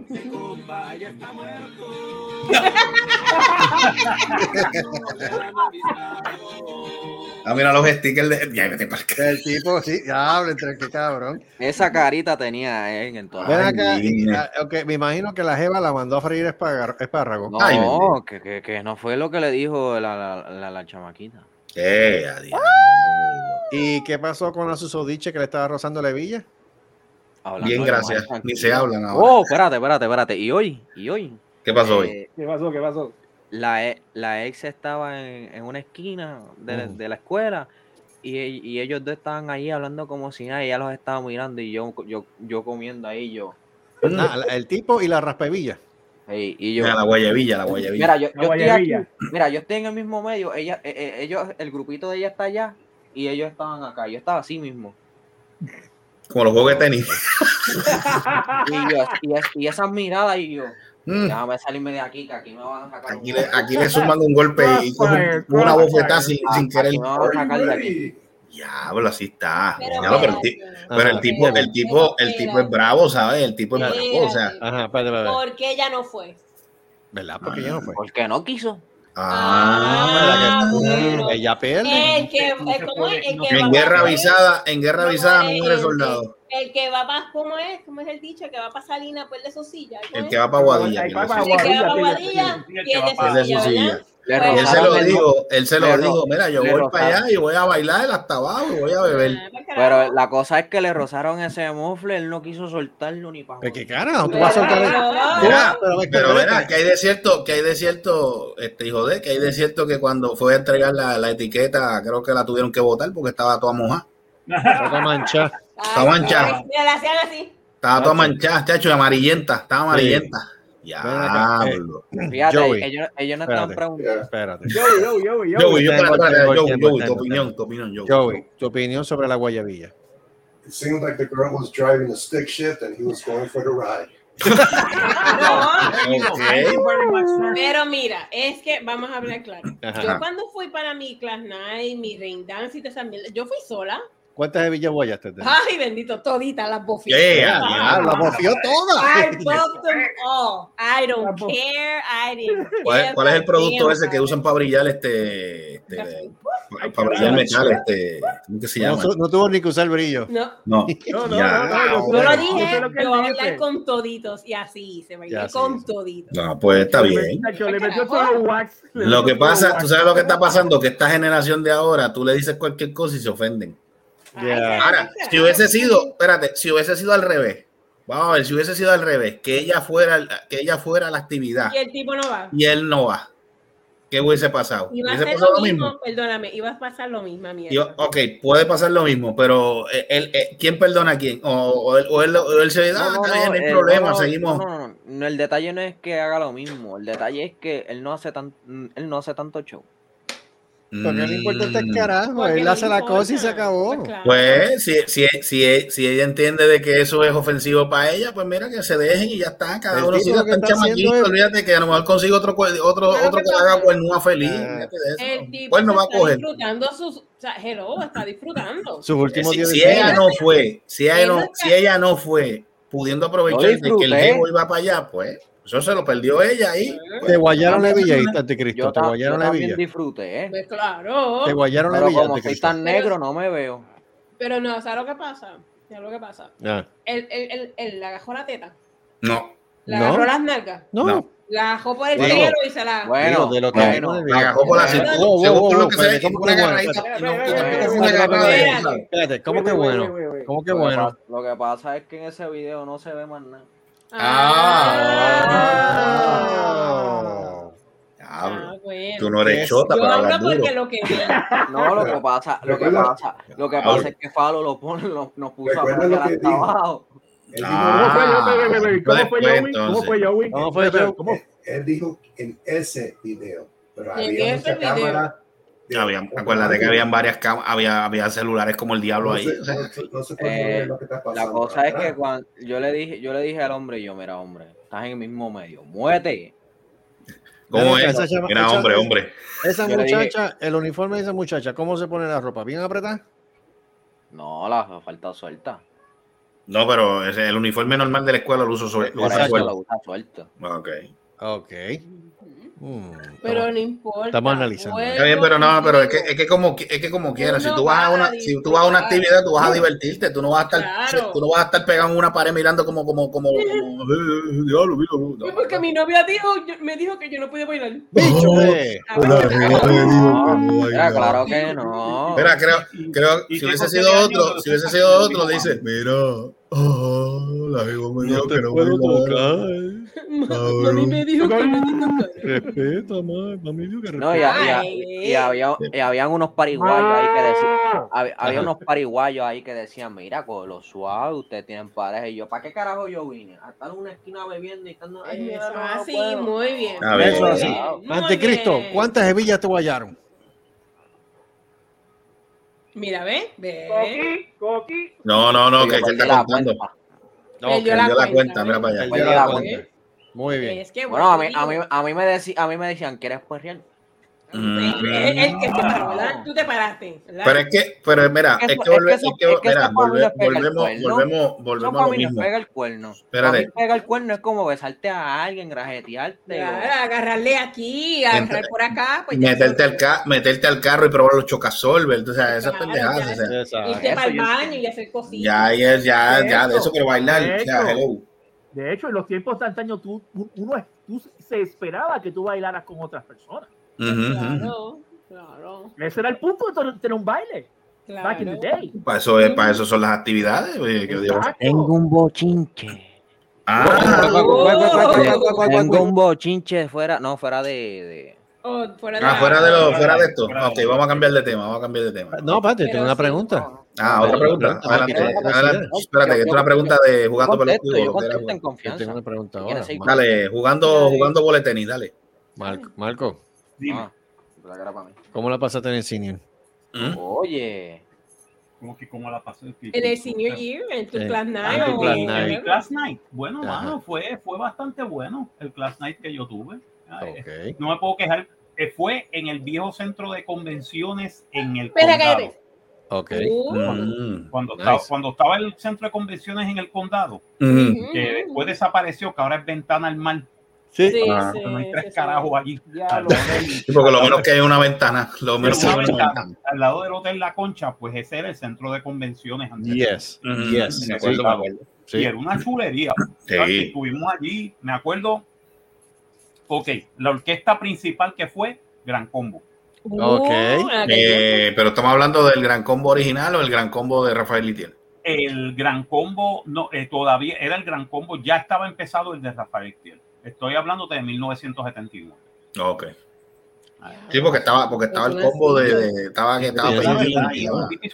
Ah, mira los stickers de. Ya, vete carajo. El tipo, sí, habla entre qué cabrón. Esa carita tenía él en toda Ven la... acá, mira. ah, ok, me imagino que la Jeva la mandó a freír espágar- espárragos. No, Ay, que, que, que no fue lo que le dijo la, la, la, la chamaquita. Eh, adiós. ¿Y qué pasó con la susodiche que le estaba rozando la hebilla? Hablando Bien, gracias. Ni se hablan ahora. Oh, espérate, espérate, espérate. Y hoy, y hoy, ¿Qué pasó hoy? eh, ¿Qué pasó? ¿Qué pasó? la, e- la ex estaba en, en una esquina de, Mm. de la escuela y, e- y ellos dos estaban ahí hablando como si nada, y ella los estaba mirando y yo, yo, yo comiendo ahí, yo, la- el tipo y la raspebilla. Ey, y yo, Mira, la guayabilla, la guayabilla. mira, yo, La yo estoy aquí, mira, yo estoy en el mismo medio, ella, eh, ellos, el grupito de ella está allá y ellos estaban acá, yo estaba así mismo. Como los juegos de tenis. Y, yo, y, es- y esas miradas y yo, Mm. déjame salirme de aquí, que aquí me van a sacar. Aquí un- le, aquí le suman un golpe y cogen una bofetada sin, sin querer. me van a sacar de aquí. Diablo, así está. Pero Diablo, pero el, pero el tipo, el tipo, el tipo es bravo, ¿sabes? El tipo es bravo, o sea. Espérate. Ajá, espérate, espérate. ¿Por qué ella no fue? ¿Verdad? Porque ya no fue. Porque no quiso. Ah, Ah, bueno. Ella pierde. El que, el, ¿cómo es? El que va en guerra avisada, en guerra ¿cómo avisada no muere El- soldado. El que va para, ¿cómo es? ¿Cómo es el dicho? El que va para Salina, pues de su silla. ¿cómo El que va para Guadilla. El que va para Guadilla, pierde su silla, Pues, Y él se lo dijo, él se lo dijo, mira, yo voy para rozaron. allá y voy a bailar hasta abajo y voy a beber. Ah, pues, Pero la cosa es que le rozaron ese mofle, él no quiso soltarlo ni para. ¿Pero qué carajo? ¿Tú vas a soltar el- Pero- Mira, pero, que verá, hay de cierto, que hay de cierto, este hijo de, que hay de cierto que cuando fue a entregar la, la etiqueta, creo que la tuvieron que botar porque estaba toda mojada. Ah, Está manchada. Hacían así. Estaba toda manchada, chacho, y amarillenta, estaba amarillenta. Eh, Diablo. Fíjate, Joey. ellos, ellos no Espérate. preguntando. Espérate. Yo, yo, yo, yo. Joey, tiempo, Joey, tiempo, Joey, tu opinión, tu opinión, Joey. Joey, tu opinión sobre la guayabilla. It seemed like the girl was driving a stick shift and he was going for the ride. No, pero mira, es que vamos a hablar claro. Yo cuando fui para mi class night, mi rain dance y toda esa mierda, yo fui sola. ¿Cuántas hebillas guayaste? Ay, bendito, toditas las bofias. Yeah, Ah, la bofió toda. I buffed them all. I don't care. I didn't ¿Cuál, care cuál es el producto ese que usan para brillar este, este para, brillar metal, este, ¿cómo que se No, llama? tu- no tuvo ni que usar brillo. No, No, No, no, ya. no, no, sé- lo dije, lo voy a bailar con toditos y así, se baila con sí. toditos. No, pues está bien. Lo que pasa, tú sabes lo que está pasando, que esta generación de ahora, tú le dices cualquier cosa y se ofenden. Yeah. Ahora, si hubiese sido, espérate, si hubiese sido al revés, vamos a ver, si hubiese sido al revés, que ella fuera, que ella fuera la actividad Y el tipo no va. y él no va, ¿qué hubiese pasado? Iba a ¿Hubiese ser pasado lo mismo, perdóname, iba a pasar lo mismo, mierda. Ok, puede pasar lo mismo, pero eh, él, eh, ¿quién perdona a quién? O, o él, o él- o él se dice, ah, está bien, no hay eh, problema, no, no, seguimos. No, no, no, el detalle no es que haga lo mismo, el detalle es que él no hace tan, él no hace tanto show. Porque no importa este Mm. carajo, Porque él no hace la cosa y se acabó. Pues claro. Pues si, si, si, si ella entiende de que eso es ofensivo para ella, pues mira que se dejen y ya está. Cada El uno lo que tan chamaquito. es- Olvídate que a lo mejor consigue otro, otro, Claro otro que haga cuernúa feliz. Ah. olvídate de eso. El tipo Cuerno se va a está coger. disfrutando sus. O sea, hello, está disfrutando. Sus últimos Si, días si ella no fue, si ella no, no si ella no fue pudiendo aprovechar de que el jevo iba para allá, pues eso se lo perdió ella ahí. Te guayaron la villa, anticristo. Te guayaron la villa. disfruté, ¿eh? Pues claro. Te guayaron la villa, como soy tan negro, no me veo. Pero no, ¿sabes lo que pasa? ¿Sabes lo que pasa? Ah, Él, él, él, él le agajó la teta, No, le ¿No? agarró las nalgas, no. No. la agajó por el Bueno. cielo y se la. Bueno, de lo que bueno. la agajó por la cintura. Según lo que se ve, agarradita. Espérate, no- ¿cómo que bueno? ¿Cómo que bueno? Lo que pasa es que en ese video no se ve más nada. Ah. Diablo, Ah, bueno. Tú no eres chota para hablar duro. lo que. No, lo que pasa, lo que pasa, lo que pasa es que Falo lo pone, lo- nos puso a que hasta dijo. abajo. Ah. ¿Cómo fue, Joey? ¿Cómo fue, Joey? ¿Cómo fue, Joey? Él, dijo en ese video, pero había mucha cámara. Había, acuérdate que habían varias cámaras, había, había celulares como el diablo no ahí. no no Eh, ver lo que está La cosa es que cuando yo le dije, yo le dije al hombre, yo, mira, hombre, estás en el mismo medio, muévete. ¿Cómo es? esa chama- Mira, esa- hombre, hombre. Esa Yo le dije- muchacha, el uniforme de esa muchacha, ¿cómo se pone la ropa? ¿Bien apretada? No, la falta suelta. No, pero ese- el uniforme normal de la escuela lo uso suelto. Usa eso la suelto. usa suelta. Ok. Ok. Mm, Pero no importa. Estamos analizando. Está bien, pero no, pero es que, es que como, es que como quieras, si tú vas a una, si tú vas a una actividad, tú vas a divertirte, tú no vas a estar, Claro. tú no vas a estar pegado en una pared mirando como, como, como, como, eh, diablo, no, "Pues porque mi novia dijo, yo- me dijo que yo no podía bailar. Bicho, eh. Claro que no. Mira, creo, creo, si hubiese sido otro, si hubiese sido otro, dice, mira, oh, la vivo me dijo No que te no puedo bailara". Ma- Mami me dijo que me dijo que- Respeta, ma- mami, digo que No, y, a- y a- y había, y habían unos pariguayos ahí que decían, había, había unos pariguayos ahí que decían, mira, con lo suave, ustedes tienen pareja. Y yo, ¿para qué carajo yo vine? A estar en una esquina bebiendo y estando. "Ay, mira, Eso no, no así, puedo". muy bien. A ver, Eso muy así. ¿cuántas hebillas te guayaron? Mira, ve, ve. Coqui, Coqui. No, no, no, que, que perdí está la contando. No, Él que dio él la dio la cuenta, mira para allá. Él dio la cuenta. Muy bien. Es que Bueno, a mí, a mí, a mí me decí- a mí me decían, ¿quieres perrear? Mm. Pero es que, pero mira, Es que es eso- que, volve- es que mira, volve- volvemos, volvemos, volvemos a lo mismo. pega el cuerno. Espérate. Pega el cuerno es como besarte a alguien, grajetearte. Claro, agarrarle aquí, agarrar Entre- por acá, pues ya Meterte al, ca meterte al carro y probar los chocasolver, o sea, esas Claro, pendejadas, ya. o sea, Exacto. irte para el baño y hacer cositas. ya es, ya, De ya, de eso, pero bailar, de o sea, hecho. hello. De hecho, en los tiempos de antaño, tú, uno, tú se esperaba que tú bailaras con otras personas. Ujú, ujú. Claro, claro, Ese era el punto de tener- un baile. Back in the claro. day. Para eso, es, para eso son las actividades, que. Exacto. un bochinche. Ah, Tengo un bochinche fuera, no, fuera de. de- Oh, fuera de ah, la- fuera de lo, Fuera de- esto. Ok, vamos a cambiar de tema, vamos a cambiar de tema. No, espérate, tengo una pregunta. Ah, otra pregunta. Adelante, adelante. Espérate, que es una pregunta de jugando Contesto, pelotudo. yo lo que era contesto en jugando. Yo confianza. tengo una pregunta ¿Quieres ahora. Dale, jugando, jugando boletenis, dale. Mar- Marco, Dime, Ah, pensaba que era para mí. ¿cómo la pasaste en el senior? ¿Mm? Oye, ¿cómo que cómo la pasé? En el senior year, en tu Eh, class en night. En night. mi class night. Bueno, Ajá. mano, fue, fue bastante bueno el class night que yo tuve. Ay, Ok. No me puedo quejar. Eh, fue en el viejo centro de convenciones en el Espera, condado. cállate. Ok. Uh, Mm. Cuando, Nice. estaba, cuando estaba el centro de convenciones en el condado, Mm. que después desapareció, que ahora es ventana al mar. Sí. Sí, Ah, sí, No hay tres sí. carajos allí. ya lo del- Sí, porque lo menos que hay una ventana. Lo menos que una hay una ventana, ventana. al lado del Hotel La Concha, pues ese era el centro de convenciones antes. Yes. Yes. Me acuerdo, Sí. me acuerdo. Y era una chulería. Sí. Estuvimos allí, me acuerdo. Ok, la orquesta principal que fue Gran Combo. Uh, Ok. Eh, pero estamos hablando del gran combo original o el gran combo de Rafael Litiel. El Gran Combo, no, eh, todavía era el Gran Combo, ya estaba empezado el de Rafael Tiel. Estoy hablando de 1971. Ok. Sí, porque estaba, porque estaba el combo de, de- estaba que estaba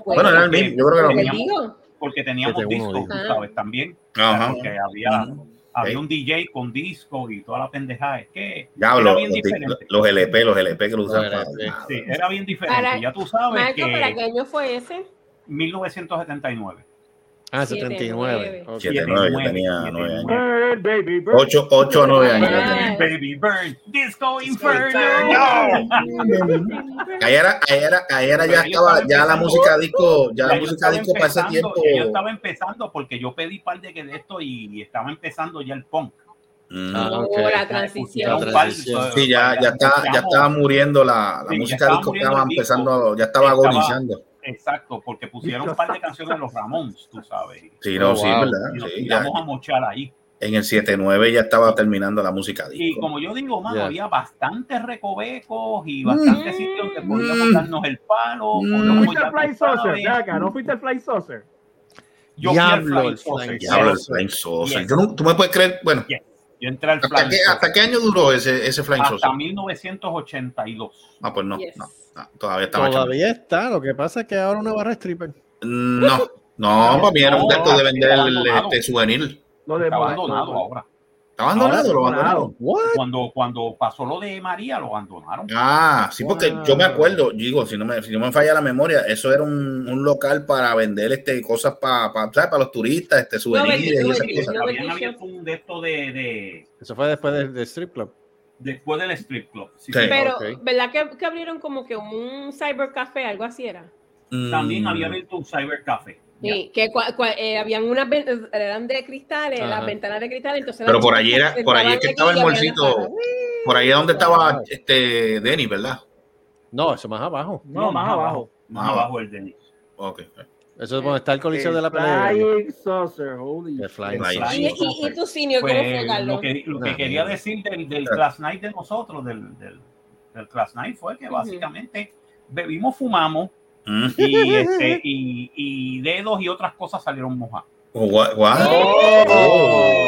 Bueno, era el mismo, yo creo que era el Porque mismo. Porque teníamos discos, sabes, también. Ajá. Porque había, había un DJ con disco y toda la pendejada. Es que bien los, diferente. los LP, los LP que lo usan Los para- LP. Sí, era bien diferente. Ya tú sabes Marco, ¿para qué año fue ese? 1979. Ah, Siete, 79. nueve. Ok. Siete, nueve, yo nueve, tenía siete, nueve años. nueve. Bird, baby, bird. 8, 8 a 9 años. tenía. Baby Bird, Disco Inferno. Ahí era, ahí era, ahí era ya estaba, estaba ya la música disco, ya la yo música estaba disco para ese empezando, tiempo. Yo estaba empezando porque yo pedí par de que de esto y estaba empezando ya el punk. Mm. Ah, Oh, ok. la transición. La transición. Sí, ya, ya está, ya estaba muriendo la, la Sí, música disco estaba empezando, ya estaba Estaba- agonizando. Exacto, porque pusieron un par de canciones de los Ramones, tú sabes. Sí, no, Oh, sí, wow. verdad. Y nos Sí, ya. tiramos a mochar ahí. En el 7-9 ya estaba terminando la música Y como yo digo, mano, había bastantes recovecos y bastantes Mm. sitios donde podíamos darnos el palo. Mm. ¿No fuiste tú sabes, Saucer? Acá, ¿no fuiste al Flying Saucer? Yo fui al Diablo, Flying el Saucer, el yes. Flying Saucer. Yes. Yo no- tú me puedes creer, bueno, Yes. Yo entré al ¿hasta Flying qué, Saucer. ¿hasta qué año duró ese, ese Flying Hasta Saucer? 1982. Ah, pues no, Yes. no, todavía estaba Todavía está. Lo que pasa es que ahora una barra stripper. No, no, para mí era un texto de vender el, este souvenir. Lo de Está abandonado ahora. ¿Está abandonado? ¿Lo abandonaron? Cuando, cuando pasó lo de María, lo abandonaron. Ah, sí, porque Wow. yo me acuerdo, digo, si no me, si no me falla la memoria, eso era un, un local para vender este cosas para para los turistas, este souvenirs y esas no, cosas. no. Habían abierto un de esto de, de- Eso fue después del del strip club. Después del strip club. Sí, Sí. sí. Pero. ¿verdad que, que abrieron como que un cybercafé, algo así era? También Mm, había abierto un cybercafé. Sí, que cua- cua- eh, habían unas eran de cristales, Ajá. las ventanas de cristal, entonces Pero por allí era, por allí es que estaba el bolsito, por ahí es donde estaba este Denny, ¿verdad? No, eso más abajo. No, más abajo. Más abajo el Denis. Ok. Eso es donde está el coliseo de la pelea. Flying Saucer, holy El Flying Saucer. Y, y, y tu senior, ¿cómo Pues, fue, Carlos? lo que, lo que No, quería no. decir del, del Class Night de nosotros, del, del, del Class Night, fue que básicamente bebimos, fumamos Mm. y, este, y, y dedos y otras cosas salieron mojadas. Oh, gua- guau. Mira,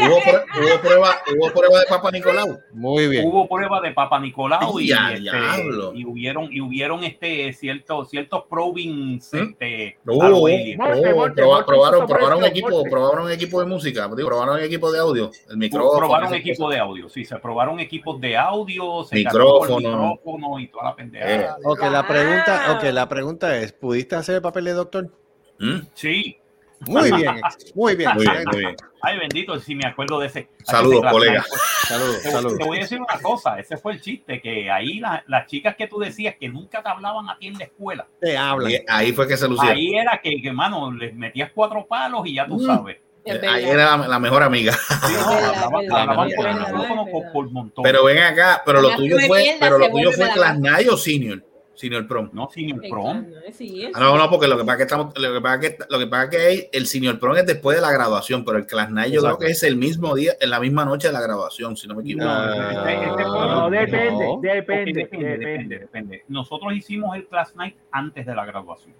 Hubo, prue- hubo prueba, hubo prueba de Papa Nicolau. Muy bien. Hubo prueba de Papa Nicolau y, Ya, este, diablo. y hubieron y hubieron este ciertos ciertos probings ¿Mm? este, Uh. Morte, oh, morte, proba- morte, probaron, probaron equipo, probaron equipo de música, probaron equipo de audio, el micrófono. probaron cosas. de audio, sí, se probaron equipos de audio, se Micrófono. micrófono y toda la pendeja. Eh, Ok, la pregunta, Wow. ok, la pregunta es, ¿pudiste hacer el papel de doctor? mm, Sí, Muy bien, muy bien. Muy bien, muy bien. ay bendito, si me acuerdo de ese. Saludos, ese colega. Saludos, Te, saludos. te voy a decir una cosa, ese fue el chiste, que ahí la- las chicas que tú decías que nunca te hablaban a ti en la escuela, Te hablan. Ahí, ahí fue que se lucieron. ahí era que, que, mano, les metías cuatro palos y ya tú Mm. sabes. Es Eh, ahí era la, la mejor amiga. Pero ven acá, pero lo tuyo fue, pero lo tuyo fue la- Class Night o Senior, Senior Prom. no, sin el En prom. Ah, no, no, porque lo que pasa es que estamos, lo que pasa es que, lo que pasa es que hay- el Senior Prom es después de la graduación, pero el Class Night yo Exacto. creo que es el mismo día, en la misma noche de la graduación, si no me equivoco. Ah, Este- este No, depende, no. Depende, depende, depende, depende. depende. Nosotros hicimos el class night antes de la graduación.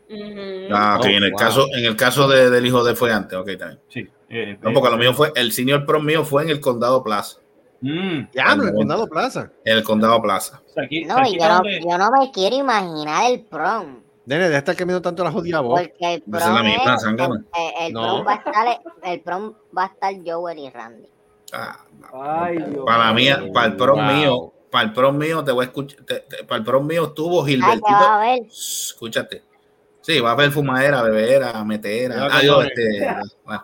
Ah, ok, Oh, en el wow. caso, en el caso de- del hijo de fue antes, ok, también. Sí. eh, No, eh, porque lo mío fue, el Senior Prom mío fue en el Condado Plaza. Mm, Diablo, el Al Condado Plaza. El Condado Plaza. cerqui- No, y cerquita yo no, donde- yo no me quiero imaginar el prom. Nene, deja de estar cambiando tanto la jodida voz. Porque el Esa es la prom misma, es- zángano. el, el- el No. prom va a estar, el prom va a estar Joel y Randy. Ah, Ay, Dios para mía, para el prom Wow. mío, para el prom mío te voy a escuchar, te- te- para el prom mío estuvo Ay, Gilbertito. va a ver. Shh, Escúchate. Sí, va a haber fumadera, bebera, metera. Ya, Ah, este, bueno.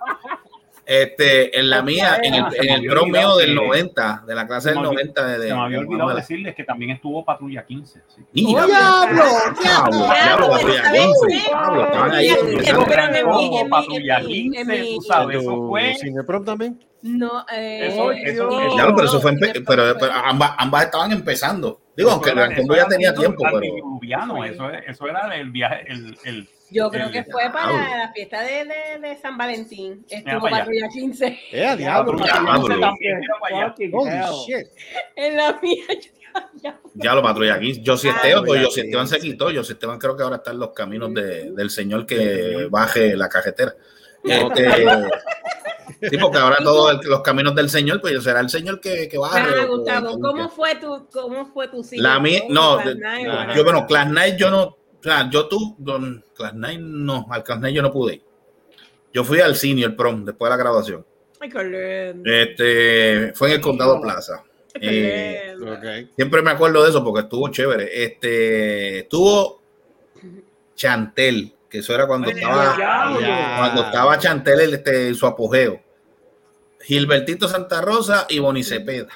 Este, en la mía, en el, en el prom mío del que- 90, de la clase se del me olvi- 90 de, de, Se me había de olvidado Manuela. decirles que también estuvo Patrulla 15. sí. Mira, ¡Oh, diablo! Diablo, diablo, Diablo, Patrulla ¿sabes? 15, Pablo, estaban ahí Diablo, Patrulla en mi- 15, en mi- tú sabes, eso ¿Tu fue. Senior Prom también? No, eh, Eso- eso- no, Diablo, pero eso fue, pero, fue- pero ambas, ambas estaban empezando. Digo, aunque el Eso Gran eso ya tenía tiempo, pero eso, es- eso era el viaje, el, el, Yo creo que fue para la fiesta de, de, de San Valentín. Estuvo. Patrulla 15. ¡Eh, diablo! Patrulla diablo. 15 también, mira para allá. Fucking Holy hell. shit. En la mía. yo- ya. ya lo patrulla aquí. José Ah, Esteban, pues José sí, Esteban se quitó. José Esteban creo que ahora está en los caminos de- del señor que baje la carretera. Este, sí, porque ahora todos los caminos del señor, pues será el señor que, que baje. Ah, o que- Gustavo, ¿cómo fue tu, cómo fue tu cine? La mía, ¿Cómo no, yo, bueno, Class Night yo no, sea, yo tú, don Class Night no, al Class Night yo no pude ir. Yo fui al senior prom después de la graduación. Ay, qué lindo. Este, fue en el Condado Plaza. Eh, lindo. Ok. siempre me acuerdo de eso porque estuvo chévere. Este, estuvo Chantel, que eso era cuando estaba, Ya. cuando estaba Chantel el- este, en su apogeo. Gilbertito Santa Rosa y Boni Cepeda.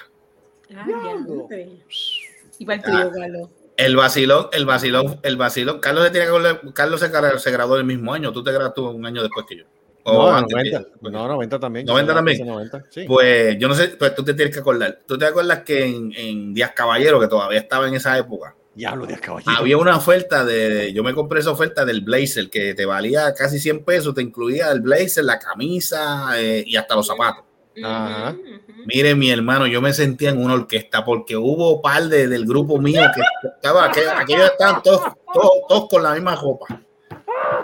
Y para el trío, Carlos. El vacilón, el vacilón, el vacilón. Carlos se, tiene que Carlos se, gra- se graduó el mismo año. Tú te graduaste un año después que yo. O No, antes que 90. yo. No, 90 también. 90 también. 90, sí. Pues yo no sé, pues tú te tienes que acordar. ¿Tú te acuerdas que en, en Díaz Caballero, que todavía estaba en esa época, Diablo de caballero. había una oferta de, yo me compré esa oferta del blazer que te valía casi 100 pesos, te incluía el blazer, la camisa eh, y hasta los zapatos. Ajá. Mire, mi hermano, yo me sentía en una orquesta porque hubo par de, del grupo mío que estaba, aquellos, estaban todos, todos, todos con la misma ropa.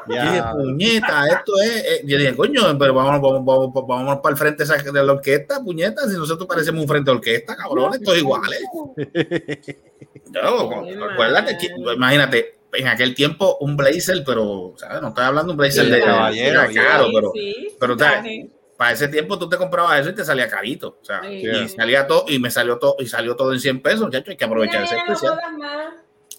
Yo dije, Ya. puñeta, esto es. eh, Yo dije, coño, pero vamos, vamos, vamos, vamos para el frente de la orquesta, puñeta. Si nosotros parecemos un frente de orquesta, cabrones, todos iguales. No, Qué acuérdate, que- imagínate, en aquel tiempo un blazer, pero, ¿sabes? No estoy hablando de un blazer Sí, de caballero, era caro, Sí, pero, sí, pero, ¿sabes? Para ese tiempo tú te comprabas eso y te salía carito. O sea, Sí. y salía todo, y me salió todo, y salió todo en 100 pesos, muchachos, hay que aprovechar ese no especial.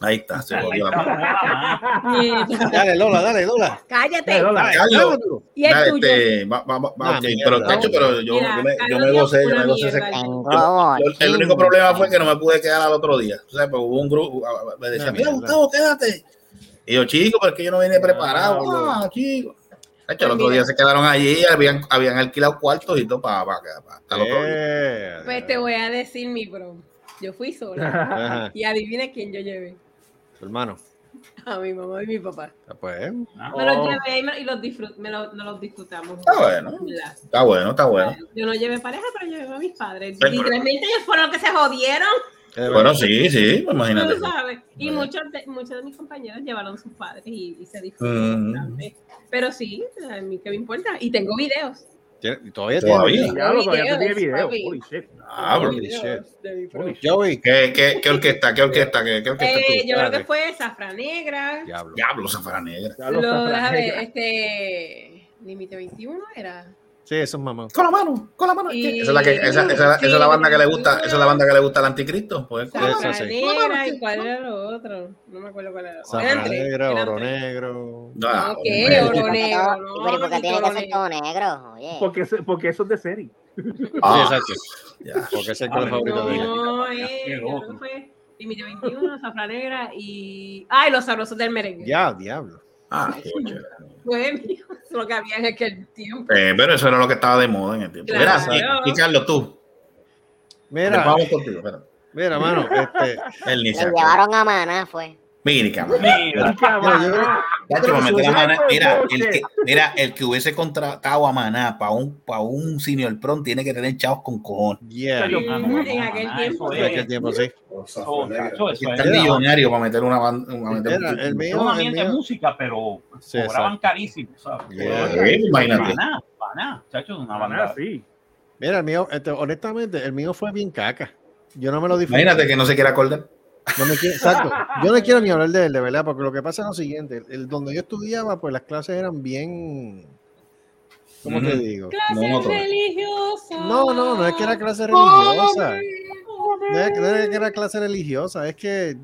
Ahí está, se más. Mira, Dale, Lola, dale, Lola. Cállate. Dale, Lola. Carlos. Y el Dale, tuyo. este, va- va- va- Nah, ok, mierda. pero, tacho, pero yo, Mira, yo me, yo me gocé, yo me gocé ese yo- el único problema fue que no me pude quedar al otro día. O sea, pues hubo un grupo, me decía, mira. Gustavo, quédate. Y yo, chico, pero es que yo no vine preparado. Diablo. Ah, chico. De hecho, Pues el otro mira. día se quedaron allí y habían, habían alquilado cuartos y todo para, para, para hasta el otro día. Pues te voy a decir mi bro. Yo fui sola. Ajá. Y adivina quién yo llevé. Tu hermano. A mi mamá y mi papá. Ah, Pues, Me los Oh. llevé y, me- y los, disfrut, me lo- nos los disfrutamos. Está bueno. Está bueno, está bueno. Yo no llevé pareja, pero llevé a mis padres. Literalmente ellos fueron los que se jodieron, Bueno, sí, sí, pues imagínate. tú sabes. Y Bueno. muchos de, muchos de mis compañeros llevaron sus padres y, y se disfrutaron. Mm. Pero sí, a mí qué me importa. Y tengo videos. tiene- todavía Todavía. tiene. Diablo, todavía tienes video. Holy shit. Ah. Holy Videos shit. Joey. ¿Qué, qué, qué orquesta? ¿Qué orquesta? ¿Qué, qué orquesta Eh, yo creo que fue Zafra Negra. Diablo. Diablo, Zafara Negra. Diablo, Lo, Zafra déjame ver, Negra. este. Límite 21 era. Sí, eso es mamá. Con la mano, con la mano. Y- Esa es la, que, esa, esa- esa es la banda que le gusta, esa es la banda que le gusta al anticristo. Pues, con la Eso sí. Y cuál era lo otro. No me acuerdo cuál era. Oro negro. Ah, Ok, hombre. oro ¿Y por qué negro, no, y por qué ni tiene que ser todo negro? Oye. Porque, eso- porque eso es de serie. Ah, Sí, exacto. ya. Porque es el color Ah, favorito de ella. No, Qué eh, fue Límite 21, Zafra Negra y. ¡Ay, los sabrosos del merengue! Ya, diablo. Ah, mío, lo que había en aquel tiempo. Eh, pero eso era lo que estaba de moda en el tiempo. Claro. Mira, y, y Carlos, tú. Mira, Vamos contigo. espera. mira, mano. Este, Él ni Le se acuerda. llevaron a Maná, fue. Mira, cabrón. Mira, mira, yo creo- A Maná- mira, el que, mira, el que hubiese contratado a Maná para un, para un senior prom tiene que tener chavos con cojones. yeah. En aquel tiempo. eso En aquel es. tiempo, sí. Para meter una banda. Un el ambiente de mío- música, pero Sí, cobraban carísimo, ¿sabes? Yeah. Sí, imagínate. Paná, paná, chacho, una Maná, banda. sí. Mira, el mío, este, honestamente, el mío fue bien caca. Yo no me lo disfruté. Imagínate que no se quiera acordar. No me quiero, exacto. Yo no quiero ni hablar de él, de verdad, porque lo que pasa es lo siguiente. El, donde yo estudiaba, pues las clases eran bien. ¿Cómo te digo? Clase No, otro. religiosa. No, no, no es que era clase religiosa. No es, no es que era clase religiosa, es que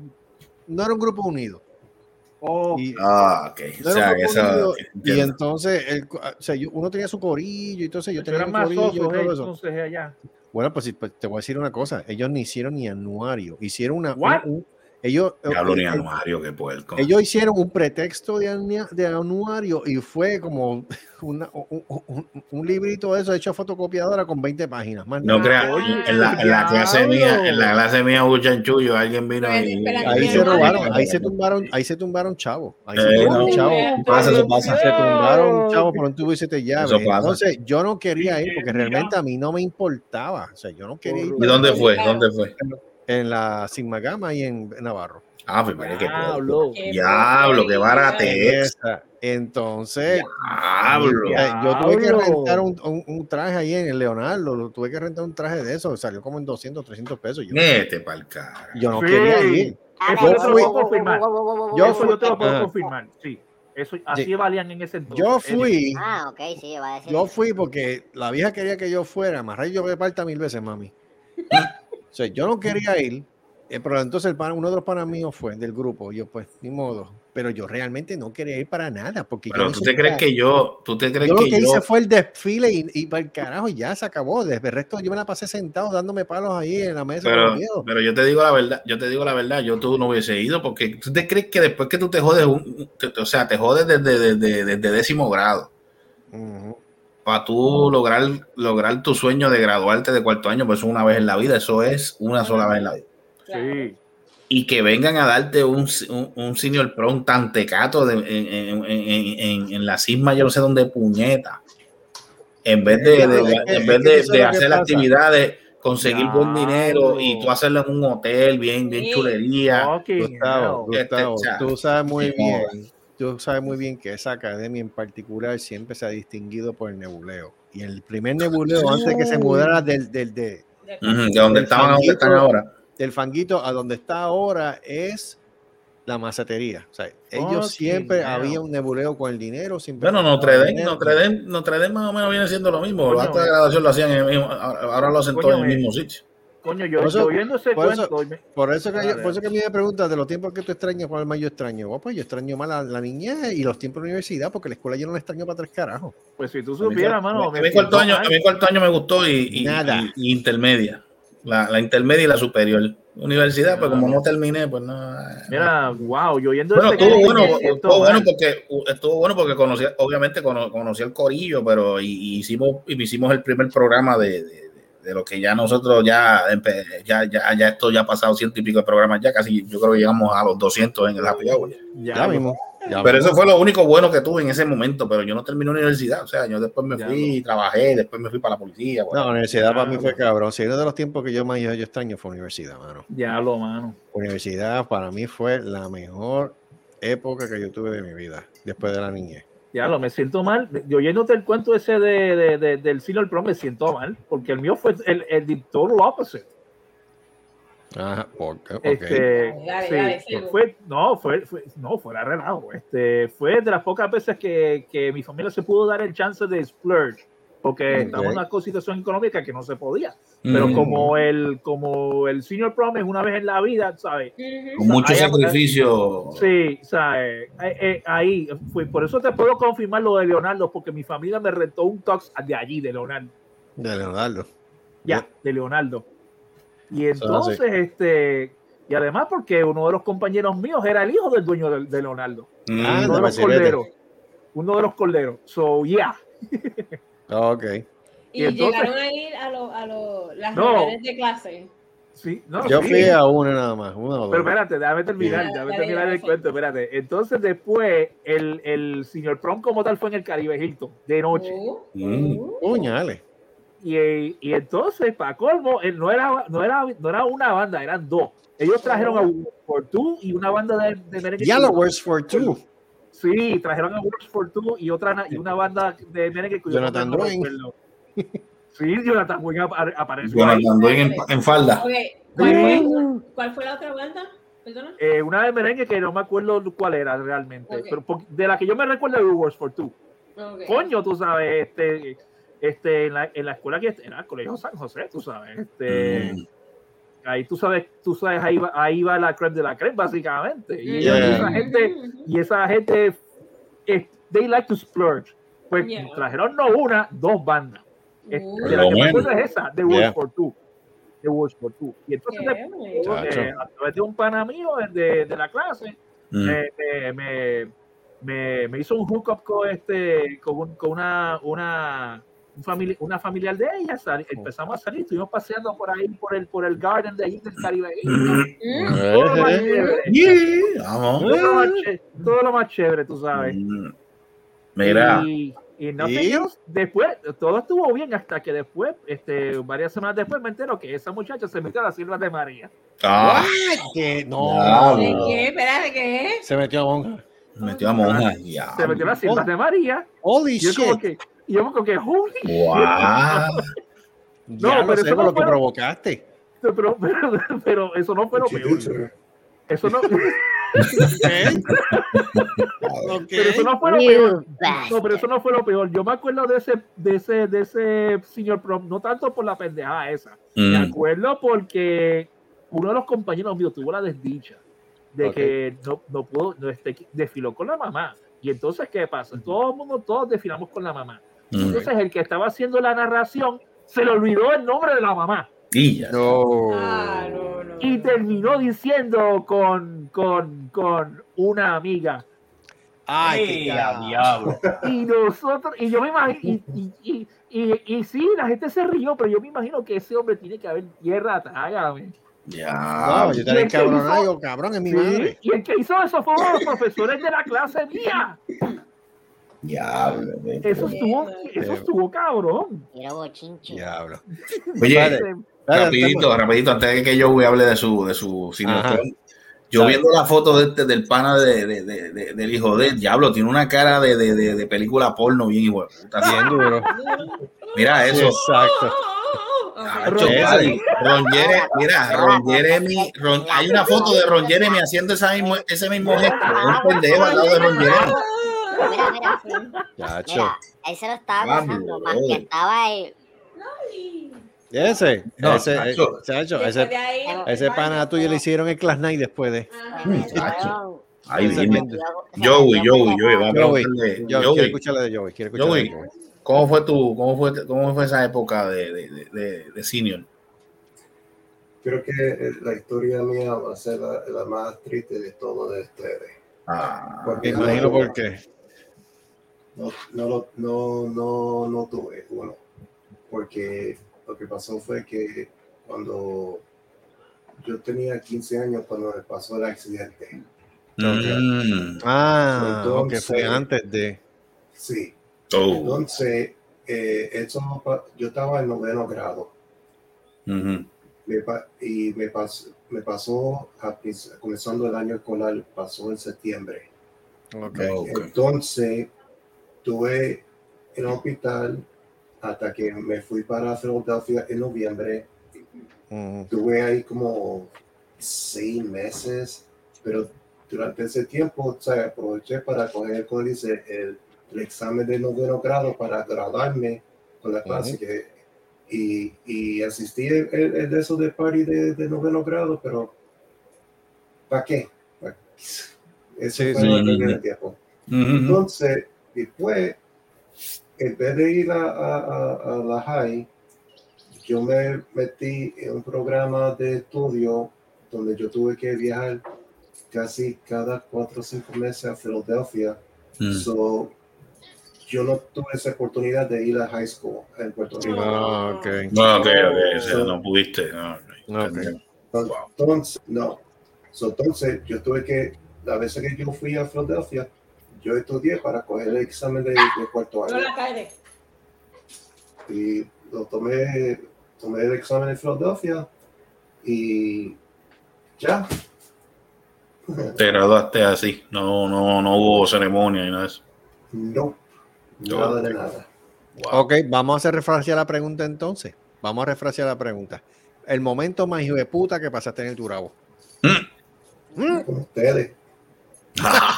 no era un grupo unido. Oh, Y, Ah, ok. no O sea, eso. y entonces, el, o sea, yo- uno tenía su corillo, y entonces yo tenía mi corillo y osos, eh, todo eso. entonces allá. Bueno, pues, pues, te voy a decir una cosa. Ellos ni hicieron ni anuario. Hicieron una. What? un- un- ellos, Diablo ni eh, anuario, qué puerco. ellos hicieron un pretexto de, anua- de anuario y fue como una- un, un- un librito de eso hecho a fotocopiadora con 20 páginas. Más No creas, en la, en la clase mía, en la clase mía alguien vino Pero, y. espera, Ahí se robaron, ahí se tumbaron, ahí se tumbaron chavos. Ahí se Eh, tumbaron no. chavos. Pasa, eso pasa. Se tumbaron chavos por un tubo y. Entonces, yo no quería ir porque realmente a mí no me importaba. O sea, yo no quería ir ¿Y dónde fue? ¿Dónde fue? En la Sigma Gama y en Navarro. Ah, pues mira qué puerco. Diablo. Qué Diablo, qué barate es. Esa. Entonces, Diablo. Eh, yo tuve que rentar un, un- un traje ahí en el Leonardo, lo tuve que rentar un traje de eso, salió como en 200, 300 pesos. Yo, Vete pa'l cara. yo no Sí. quería ir. Eso yo te lo fui- puedo confirmar. Yo Eso fui- yo te lo puedo confirmar. Sí. Eso, así Sí. valían en ese entonces. Yo fui, Ah, ok, sí, va a decir. yo fui porque la vieja quería que yo fuera, más yo me parta mil veces, mami. O sea, yo no quería ir, eh, pero entonces el pana- uno de los panas míos fue del grupo, yo pues, ni modo. Pero yo realmente no quería ir para nada, porque Pero tú te crees que yo, tú te crees yo lo que yo, hice fue el desfile y, y para el carajo ya se acabó. Desde el resto yo me la pasé sentado dándome palos ahí en la mesa. pero, pero yo te digo la verdad, yo te digo la verdad, yo tú no hubiese ido porque tú te crees que después que tú te jodes, un- te- o sea, te jodes desde, desde, desde décimo grado Ujú. Para tú lograr, lograr tu sueño de graduarte de cuarto año, pues eso una vez en la vida, eso es una sola vez en la vida. Sí. y que vengan a darte un, un, un senior prom tan tecato de, en, en, en, en, en la cisma, yo no sé dónde puñeta. En vez de, de- en vez de, de hacer actividades, conseguir buen dinero y tú hacerlo en un hotel bien, bien Sí. chulería. Fucking Gustavo. Este, Gustavo, tú sabes muy bien, tú sabes muy bien que esa academia en particular siempre se ha distinguido por el nebuleo. Y el primer nebuleo, antes de que se mudara del, del, de- Ujú, de donde El estaban a donde están fanguito- ahora. del fanguito a donde está ahora, es la macetería. O sea, ellos Fucking siempre hell. había un nebuleo con el dinero. Siempre Bueno, Notre Dame. Notre Dame, Notre Dame más o menos viene siendo lo mismo. Coño, Los actos de graduación lo hacían en el mismo, ahora lo hacen Coño, todo en el mismo sitio. Coño, yo, Por eso- yo oyendo ese por eso- cuento. me- Por eso, que por eso que a mí me preguntas de los tiempos que tú extrañas, ¿cuál más yo extraño? Bueno, pues yo extraño más la, la niñez y los tiempos de universidad, porque la escuela yo no la extraño para tres carajos. Pues si tú A mí, supieras, a mano. mí me cuarto año, a mí cuarto año me gustó y, y- Nada. y- y intermedia. La, la intermedia y la superior. Universidad, pues como no terminé, pues no. Mira, wow, yo oyendo Bueno, ese estuvo bueno, estuvo bueno porque estuvo bueno porque conocí, obviamente cono- conocí el corillo, pero y, y hicimos y hicimos el primer programa de, de- de lo que ya nosotros ya, ya ya ya esto ya ha pasado ciento y pico de programas ya casi yo creo que llegamos a los 200 en el Happy Hour. Ya, Ya mismo. ya Pero mismo. eso fue lo único bueno que tuve en ese momento, pero yo no terminé universidad, o sea, yo después me Ya, fui, trabajé, después me fui para la policía. No, bueno. la universidad para mí fue cabrón. Si uno de los tiempos que yo más yo, yo extraño fue universidad, mano. Ya lo, mano. Universidad para mí fue la mejor época que yo tuve de mi vida, después de la niñez. Ya lo, me siento mal. Yo oyéndote el cuento ese de, de, de- del Senior Prom, me siento mal. Porque el mío fue el, el the total opposite. Ajá, porque, ok. Este, Dale, sí, dale, fue, no, fue, fue, no, fuera relajo. Este, fue de las pocas veces que, que mi familia se pudo dar el chance de splurge, porque Ok. estamos en una situación económica que no se podía. Pero Mm. como el, como el senior prom es una vez en la vida, ¿sabes? con mucho Ahí- sacrificio. Sí, ¿sabes? Eh, eh, ahí fue, por eso te puedo confirmar lo de Leonardo, porque mi familia me rentó un tox de allí, de Leonardo. De Leonardo. Ya, de Leonardo. Y entonces, este, y además porque uno de los compañeros míos era el hijo del dueño de, de Leonardo, Mm. Ah, uno de los corderos, uno de los corderos. So, yeah. Ok. Y, Y entonces- llegaron a ir a, lo, a lo- las No. reuniones de clase. Sí, no, Yo sí. fui a una nada más, una o dos. Pero espérate, déjame terminar, Dale, déjame terminar el cuento, espérate. Entonces después, el, el señor prom como tal fue en el Caribe Hilton, de noche. Uh, Mm. uh. Puñales. Y, y entonces, para colmo, él no era, no, era, no era una banda, eran dos. Ellos trajeron a por Two y una banda de, de merengue. Yellow Words for Two. Sí, trajeron a Works for Two y otra y una banda de merengue. cuyo Jonathan no Dwayne. Sí, Jonathan Dwayne apa- apareció. ahí. Jonathan Dwayne en, en falda. ¿Cuál, fue, ¿Cuál fue la otra banda? Perdona. Eh, una de merengue que no me acuerdo cuál era realmente, Ok. pero de la que yo me recuerdo es Works for Two. Coño, tú sabes, este, este, en la, en la escuela que era el Colegio San José, tú sabes, este, Mm. Ahí tú sabes, tú sabes, ahí va, ahí va la creme de la creme, básicamente. Y, Yeah. esa gente, y esa gente, eh, they like to splurge. Pues Yeah. trajeron no una, dos bandas. Este, Uh, de la que me Bueno. acuerdo es esa, The Words Yeah. for Two. The Words for Two. Y entonces, después, eh, a través de un pana mío de, de la clase, Mm. me, me, me, me- me hizo un hookup con este con, un- con una una un famili- una familiar de ella sali- empezamos a salir estuvimos paseando por ahí por el por el garden de ahí del Caribe Mm. todo lo más chévere todo lo más chévere tú sabes Mm. Mira, y, y no yo, después todo estuvo bien hasta que después este varias semanas después me entero que esa muchacha se metió a las silvas de María ah, Que no. Diablo. ¿De qué? Espérate, ¿qué? Se metió a monja. metió a monja. Ya. se metió a las silvas de María Holy yo como shit. que y yo como que holy. Ya No, lo pero sé eso por no lo que provocaste. Pero, pero, pero eso no fue lo peor. Eso no. Ok. Pero eso no fue lo peor. No, pero eso no fue lo peor. Yo me acuerdo de ese, de ese, de ese señor prom, no tanto por la pendejada esa. Me Mm. acuerdo porque uno de los compañeros míos tuvo la desdicha de que no, no pudo, no, este, desfiló con la mamá. Y entonces, ¿qué pasa? Todo el mundo, todos desfilamos con la mamá. Entonces, el que estaba haciendo la narración se le olvidó el nombre de la mamá. Y ya. No. Ah, no, no. Y terminó diciendo con, con, con una amiga. Ay, ¡Eh, qué diablo! Y nosotros, y yo me imagino, y, y, y, y, y sí, la gente se rió, pero yo me imagino que ese hombre tiene que haber tierra, trágame. Ya. No, yo hizo- digo, cabrón, es mi Sí, madre. Y el que hizo eso fue uno de los profesores de la clase mía. Diablo. Eso estuvo, eso estuvo cabrón. Bochinche. Diablo. Oye, Vale. Rapidito, rapidito, antes de que yo hable de su, de su. Yo viendo la foto de este, del pana de, de- de- de- del hijo de Diablo, tiene una cara de, de, de, de película porno bien de puta. Bien duro. Mira Sí, eso. exacto. Ron Jere- mira, Ron Jeremy, Ron- hay una foto de Ron Jeremy haciendo esa mismo, ese mismo gesto. Es un pendejo al lado de Ron Jeremy. Mira, mira. Chacho. Mira, él se lo estaba Vamos, gozando, más que estaba ahí. Ese, No, ese, Chacho. ese, de ahí, ese pana tuyo le hicieron el Class Night después de. Dime. pendejo. Joey, Joey, Joey, vamos a Joey, escuchar la de Joey. Quiero escuchar Joey, de Joey. ¿cómo fue tu, cómo fue, cómo fue esa época de, de, de- de, senior? Creo que eh, la historia mía va a ser la, la más triste de todo de ustedes. Ah, Porque Me imagino por qué. No, no, lo- no, no, no tuve uno. Porque lo que pasó fue que cuando yo tenía 15 años, cuando me pasó el accidente, mm, Ah, ok, Entonces- fue antes de. sí. oh, Entonces, eh, eso yo estaba en noveno grado. Me y me, pas- me pasó a comenzando el año escolar, pasó en septiembre. Ok. ok. Entonces, estuve en el hospital hasta que me fui para Filadelfia en noviembre. Estuve ahí como seis meses, pero durante ese tiempo o sea, aproveché para coger, como dice, el, el examen de noveno grado para graduarme con la clase. Ujú. que, y, y asistí el, el- el de esos de party de, de noveno grado, pero ¿para qué? ¿Pa' qué? Eso Sí, fue sí. el tiempo. Ujú, ujú. Entonces, después, en vez de ir a, a- a- a la high, yo me metí en un programa de estudio donde yo tuve que viajar casi cada cuatro o cinco meses a Filadelfia. Mm. So, yo no tuve esa oportunidad de ir a high school en Puerto Rico. Ah, ok. No, ok, ok, o sea, no pudiste. no, ok. Ok. Entonces, no. So, entonces, yo tuve que, la vez que yo fui a Filadelfia, yo estudié para coger el examen de, de cuarto No año. y lo tomé, tomé el examen en Filadelfia y ya. Te graduaste así, no, no, no hubo ceremonia ni nada de eso. No, nada de nada. Ok, vamos a hacer refrasear la pregunta entonces. Vamos a refrasear la pregunta. El momento más hijo de puta que pasaste en el Turabo. Con ustedes.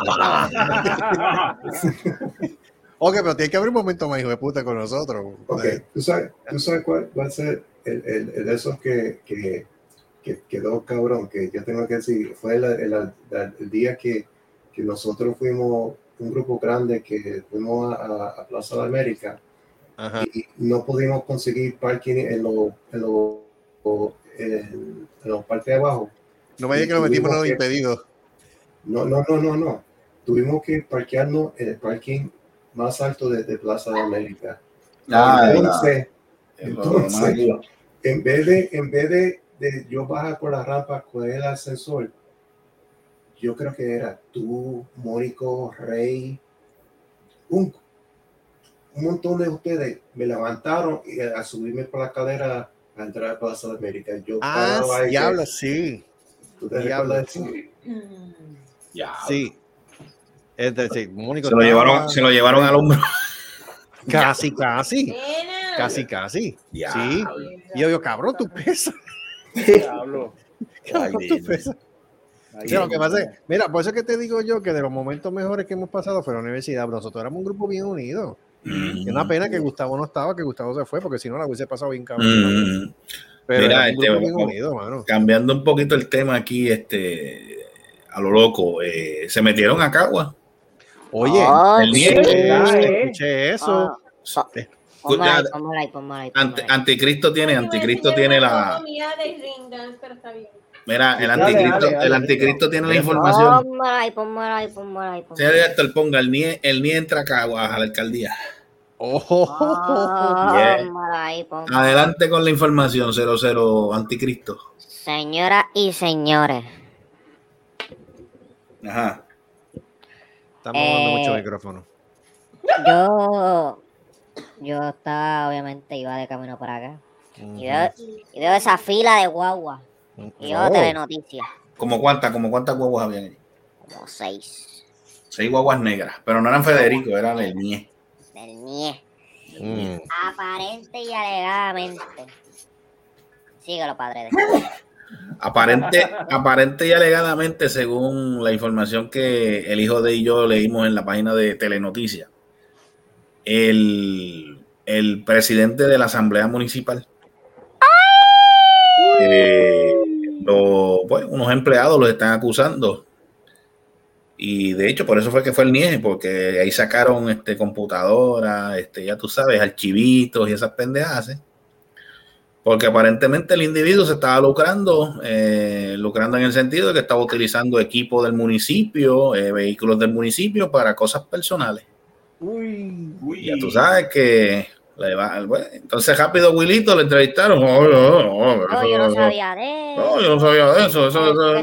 Ok, pero tiene que haber un momento más hijo de puta con nosotros. Ok, ¿tú sabes, tú sabes cuál va a ser el, el, el de esos que, que, que quedó cabrón? Que yo tengo que decir, fue el, el, día que, que nosotros fuimos, un grupo grande que fuimos a, a- Plaza de América Ajá. y no pudimos conseguir parking en los en los en, en los parques de abajo. No me digas que lo metimos en los impedidos. No, no, no, no, no. Tuvimos que parquearnos en el parking más alto de, de Plaza de América. Ah, entonces, entonces en vez de, en vez de, de yo bajar por la rampa con el ascensor, yo creo que era tú, Mónico, Rey, un, un montón de ustedes me levantaron y a subirme por la cadera a entrar a Plaza de América. Yo Ah, diablo, sí. ¿Tú te diablo. recuerdas de eso? Ya. Sí. Es decir, Mónico Se lo llevaron, se lo llevaron al hombro. Casi, casi. Casi, casi. Ya. Sí. Y yo digo, cabrón, tú pesas. Diablo. Cabrón, tú pesas. Ahí Sí, lo es. que pasa es, mira, por eso es que te digo yo que de los momentos mejores que hemos pasado fue la universidad. Nosotros éramos un grupo bien unido. Y una pena que Gustavo no estaba, que Gustavo se fue, porque si no la hubiese pasado bien cabrón. Mm. Pero Mira, un este, grupo bien unido, mano. Cambiando un poquito el tema aquí, este, a lo loco, eh, se metieron a Cagua. Oye, Ay, el sí. niegue, eh. escuché eso. Ah, Eh, ahí, ahí, ahí, Ante-. Anticristo tiene, Anticristo tiene la, mira, el anticristo, el anticristo tiene la información. Señor director, ponga el NIE, el NIE entra a Caguas a la alcaldía. Oh, Yeah. Póngala ahí, póngala. Adelante con la información, 00 Anticristo. Señoras y señores, Ajá. Estamos dando Eh, mucho micrófono. yo, yo estaba, obviamente, iba de camino para acá. Y veo, y veo esa fila de guagua. Y yo Oh. telenoticias, ¿Como cuántas, como cuántas guaguas habían ahí? como seis. Seis guaguas negras, pero no eran Federico, eran el NIE. Del NIE. Mm. Aparente y alegadamente. Síguelo, padre. Aparente, aparente y alegadamente, según la información que el hijo de y yo leímos en la página de Telenoticias, el, el presidente de la Asamblea Municipal, eh, lo- unos empleados los están acusando. Y de hecho, por eso fue que fue el NIE, porque ahí sacaron este, computadoras, este, ya tú sabes, archivitos y esas pendejas. ¿eh? Porque aparentemente el individuo se estaba lucrando, eh, lucrando en el sentido de que estaba utilizando equipo del municipio, eh, vehículos del municipio para cosas personales. Uy, Uy, Ya tú sabes que le va, bueno, entonces rápido Wilito le entrevistaron. Oh, no, no, No, eso yo no sabía de eso. no, yo no sabía de eso.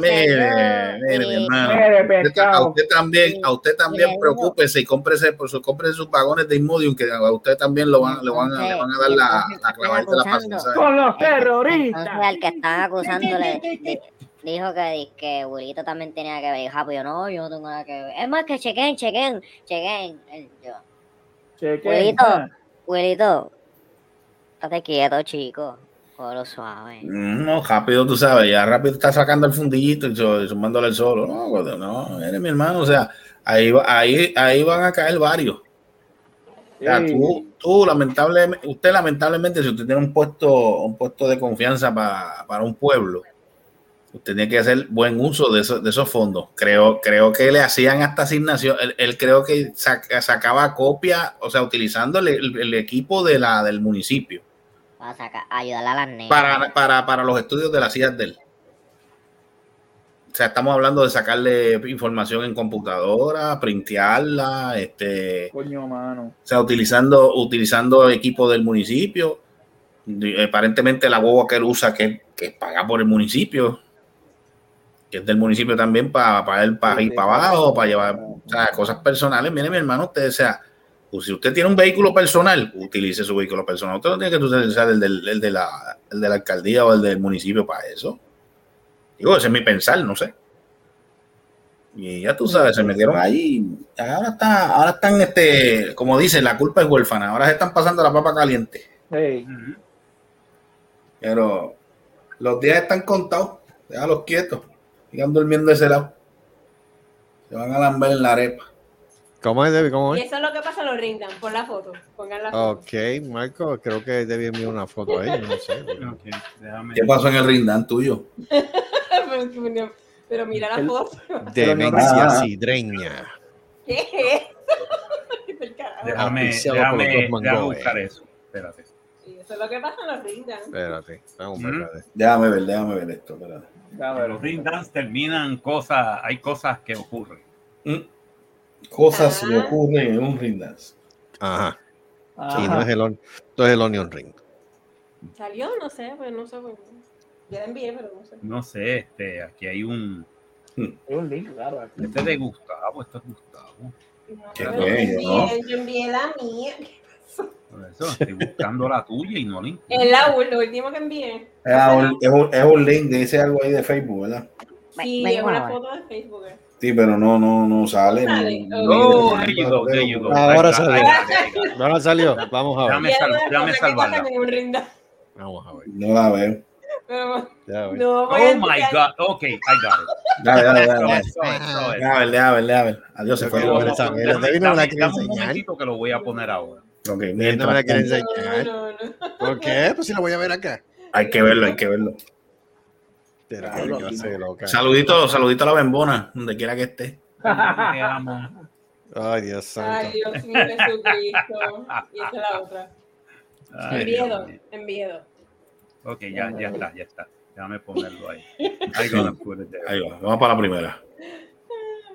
mire, mire, mi hermano. Mire, Usted- A usted también, a usted también Mire, preocúpese y cómprese, por su, cómprese sus vagones de Imodium que a usted también lo van, le van, a, le van a dar la, la clavadita de la. Con los Entonces, terroristas. al que están acusándole di- dijo que, que Wilito también tenía que ver. Ah, pues yo no, yo no tengo nada que ver. Es más que chequen, chequen, chequen. Yo, Chequen. Wilito. Wilito, estate quieto, chico. Colo suave. Mm, No, rápido, tú sabes, ya rápido está sacando el fundillito y su- sumándole el solo. No, gordo, no, eres mi hermano, o sea, ahí, va- ahí, ahí van a caer varios. O sea, tú, tú, lamentablemente, usted lamentablemente, si usted tiene un puesto, un puesto de confianza pa- para un pueblo, usted tiene que hacer buen uso de, esos- de esos fondos. Creo, creo que le hacían hasta asignación, él, él creo que saca- sacaba copia, o sea, utilizando el, el- el equipo de la, del municipio Para sacar, ayudarle a las nenas. para, para, para los estudios de las hijas de él. O sea, estamos hablando de sacarle información en computadora, printearla, este, Coño, mano. o sea, utilizando, utilizando equipo del municipio. Aparentemente la boba que él usa, que, que paga por el municipio, que es del municipio también para, para él, para ir para abajo, para llevar o sea, cosas personales. Mire, mi hermano, usted, o sea, pues, si usted tiene un vehículo personal, utilice su vehículo personal. Usted no tiene que utilizar el, del, el de, la, el de la alcaldía o el del municipio para eso. Digo, ese es mi pensar, no sé. Y ya tú sabes, se metieron ahí. Ahora está, ahora están, este, como dicen, la culpa es huérfana. Ahora se están pasando la papa caliente. Hey. Pero los días están contados. Déjalos quietos. Sigan durmiendo de ese lado. Se van a lamber en la arepa. ¿Cómo es, Debbie? ¿Cómo Y es? eso es lo que pasa en los ring dance. Pon la foto. Pongan la foto. Ok, Marco, creo que Debbie envió una foto ahí, no sé. ¿Qué pasó en el rindán tuyo? pero, mira la El- foto. Demencia Ah. sidreña. ¿Qué es eso? Déjame, déjame, déjame buscar eso. Espérate. Sí, eso es lo que pasa en los ring dance. Espérate. Déjame ver, déjame ver esto. espérate. Los ring dance terminan cosas, hay cosas que ocurren. Mm. Cosas que Ah. ocurren en un rindance. Ajá, Ajá. sí, no es el, no es el Onion Ring. ¿Salió? No sé, pues no sé. Ya la envié, pero no sé. No sé, este, aquí hay un. Es un link, claro. aquí. Este es de Gustavo, esto es Gustavo. Yo envié, ¿no? yo envié la mía. Por eso estoy buscando la tuya y no la encuentro. Es la ul- lo último que envié. Ah, un- es, un, es un link, dice algo ahí de Facebook, ¿verdad? Ve- Sí, es una foto de Facebook. eh. Sí, pero no, no, no sale. no- Sale. no- Oh, no- there you go, there you go. Ahora salió. Ahora salió, vamos a ver. Dame es salvarla. Vamos a ver. No la veo. No Oh my God. Ok, I got it. Dale, dale, dale. dale. Déjame ver. Adiós, se fue. Dame, un enseñar. momentito que lo voy a poner ahora. Él no me la mientras quiere No, enseñar. no, no. ¿Por qué? Pues si la voy a ver acá. hay que verlo, hay que verlo. Loca. Saludito, saludito a la bembona, donde quiera que esté. Te amo. Ay, Dios santo. Ay, Dios mío, Jesucristo. Y esta es la otra. Ay, Enviedo, enviedo. Ok, ya, ya está, ya está. Déjame ponerlo ahí. Ahí va, vamos para la primera.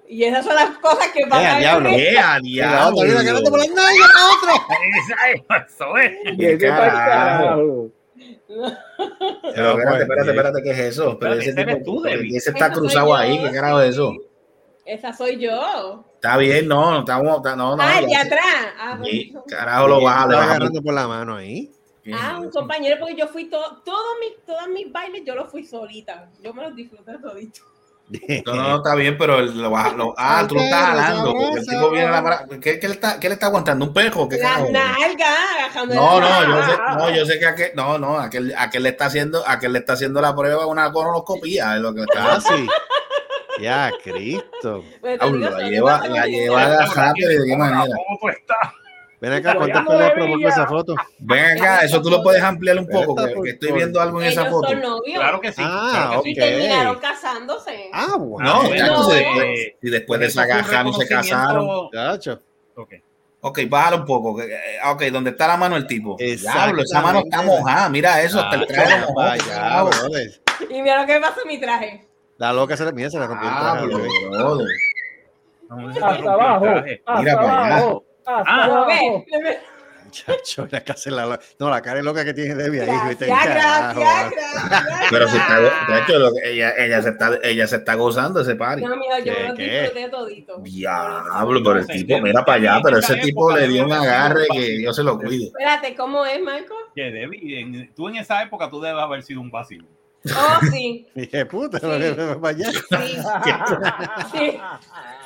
Y esas son las cosas que van Eh, a diablo. ver. ¡Eh, a mira, diablo! agarrando por las nalgas, la otra. Esa- Eso es. ¡Qué carajo! Pero espérate, espérate, espérate, ¿qué es eso? Pero ese tipo, tú, ese está cruzado ahí, ¿qué carajo es eso? Esa soy yo. Está bien, no, no estamos, no, no. ah, de ya- atrás. Ah, carajo lo baja, le Estaba baja. agarrando por la mano ahí. Ah, un compañero, porque yo fui todo, todos mis, todos mis bailes, yo los fui solita. Yo me los disfruté todito. No, no, no, está bien, pero él lo baja. Lo, ah, tú lo estás jalando. porque el tipo viene a la ¿Qué, qué le está, ¿Qué le está aguantando? ¿Un pejo? ¿Qué nalgas, agajando No, no, yo sé, no, yo sé que aquel, no, no, aquel, aquel le está haciendo, aquel le está haciendo la prueba una colonoscopía, es lo que está Ah, sí. Ya, Cristo. Pues Diablo, digo, la lleva, la lleva agajada, pero de qué ¿Cómo manera. tú estás? Ven acá, ¿cuántas peleas provocó esa foto? Ven acá, eso tú lo puedes ampliar un poco, Esta que, por que estoy viendo algo en esa foto. son novios. Claro que sí. Ah, claro que Y terminaron casándose. Ah, bueno. No, no. si después, de esa agajaron y se casaron. Chacho. Ok. Ok, bájalo un poco. eh, Ok, ¿dónde está la mano del tipo? Diablo, esa mano está mojada. Mira eso, hasta el traje lo mojó. Vaya, brother. Y mira lo que pasa en mi traje. La loca se le, mira, se le rompió el traje. No, se rompió Hasta abajo. traje. Hasta Mira para allá. Ah, Chacho, la casa la lo- No, la cara es loca que tiene Debbie ahí. Gracias, viste, gracias, carajo, gracias. Pero si está, de hecho, lo ella, ella, se está, ella se está gozando ese party. No, mija, yo ¿Qué, me los qué? disfruté todito. Diablo, pero el tipo, mira para allá, pero ese tipo le dio un agarre que Dios se lo cuide. Espérate, ¿cómo es, Marco? Que Debbie, tú en esa época tú debes haber sido un vacío. Oh, sí, Dije, puta, Sí. allá. sí, sí.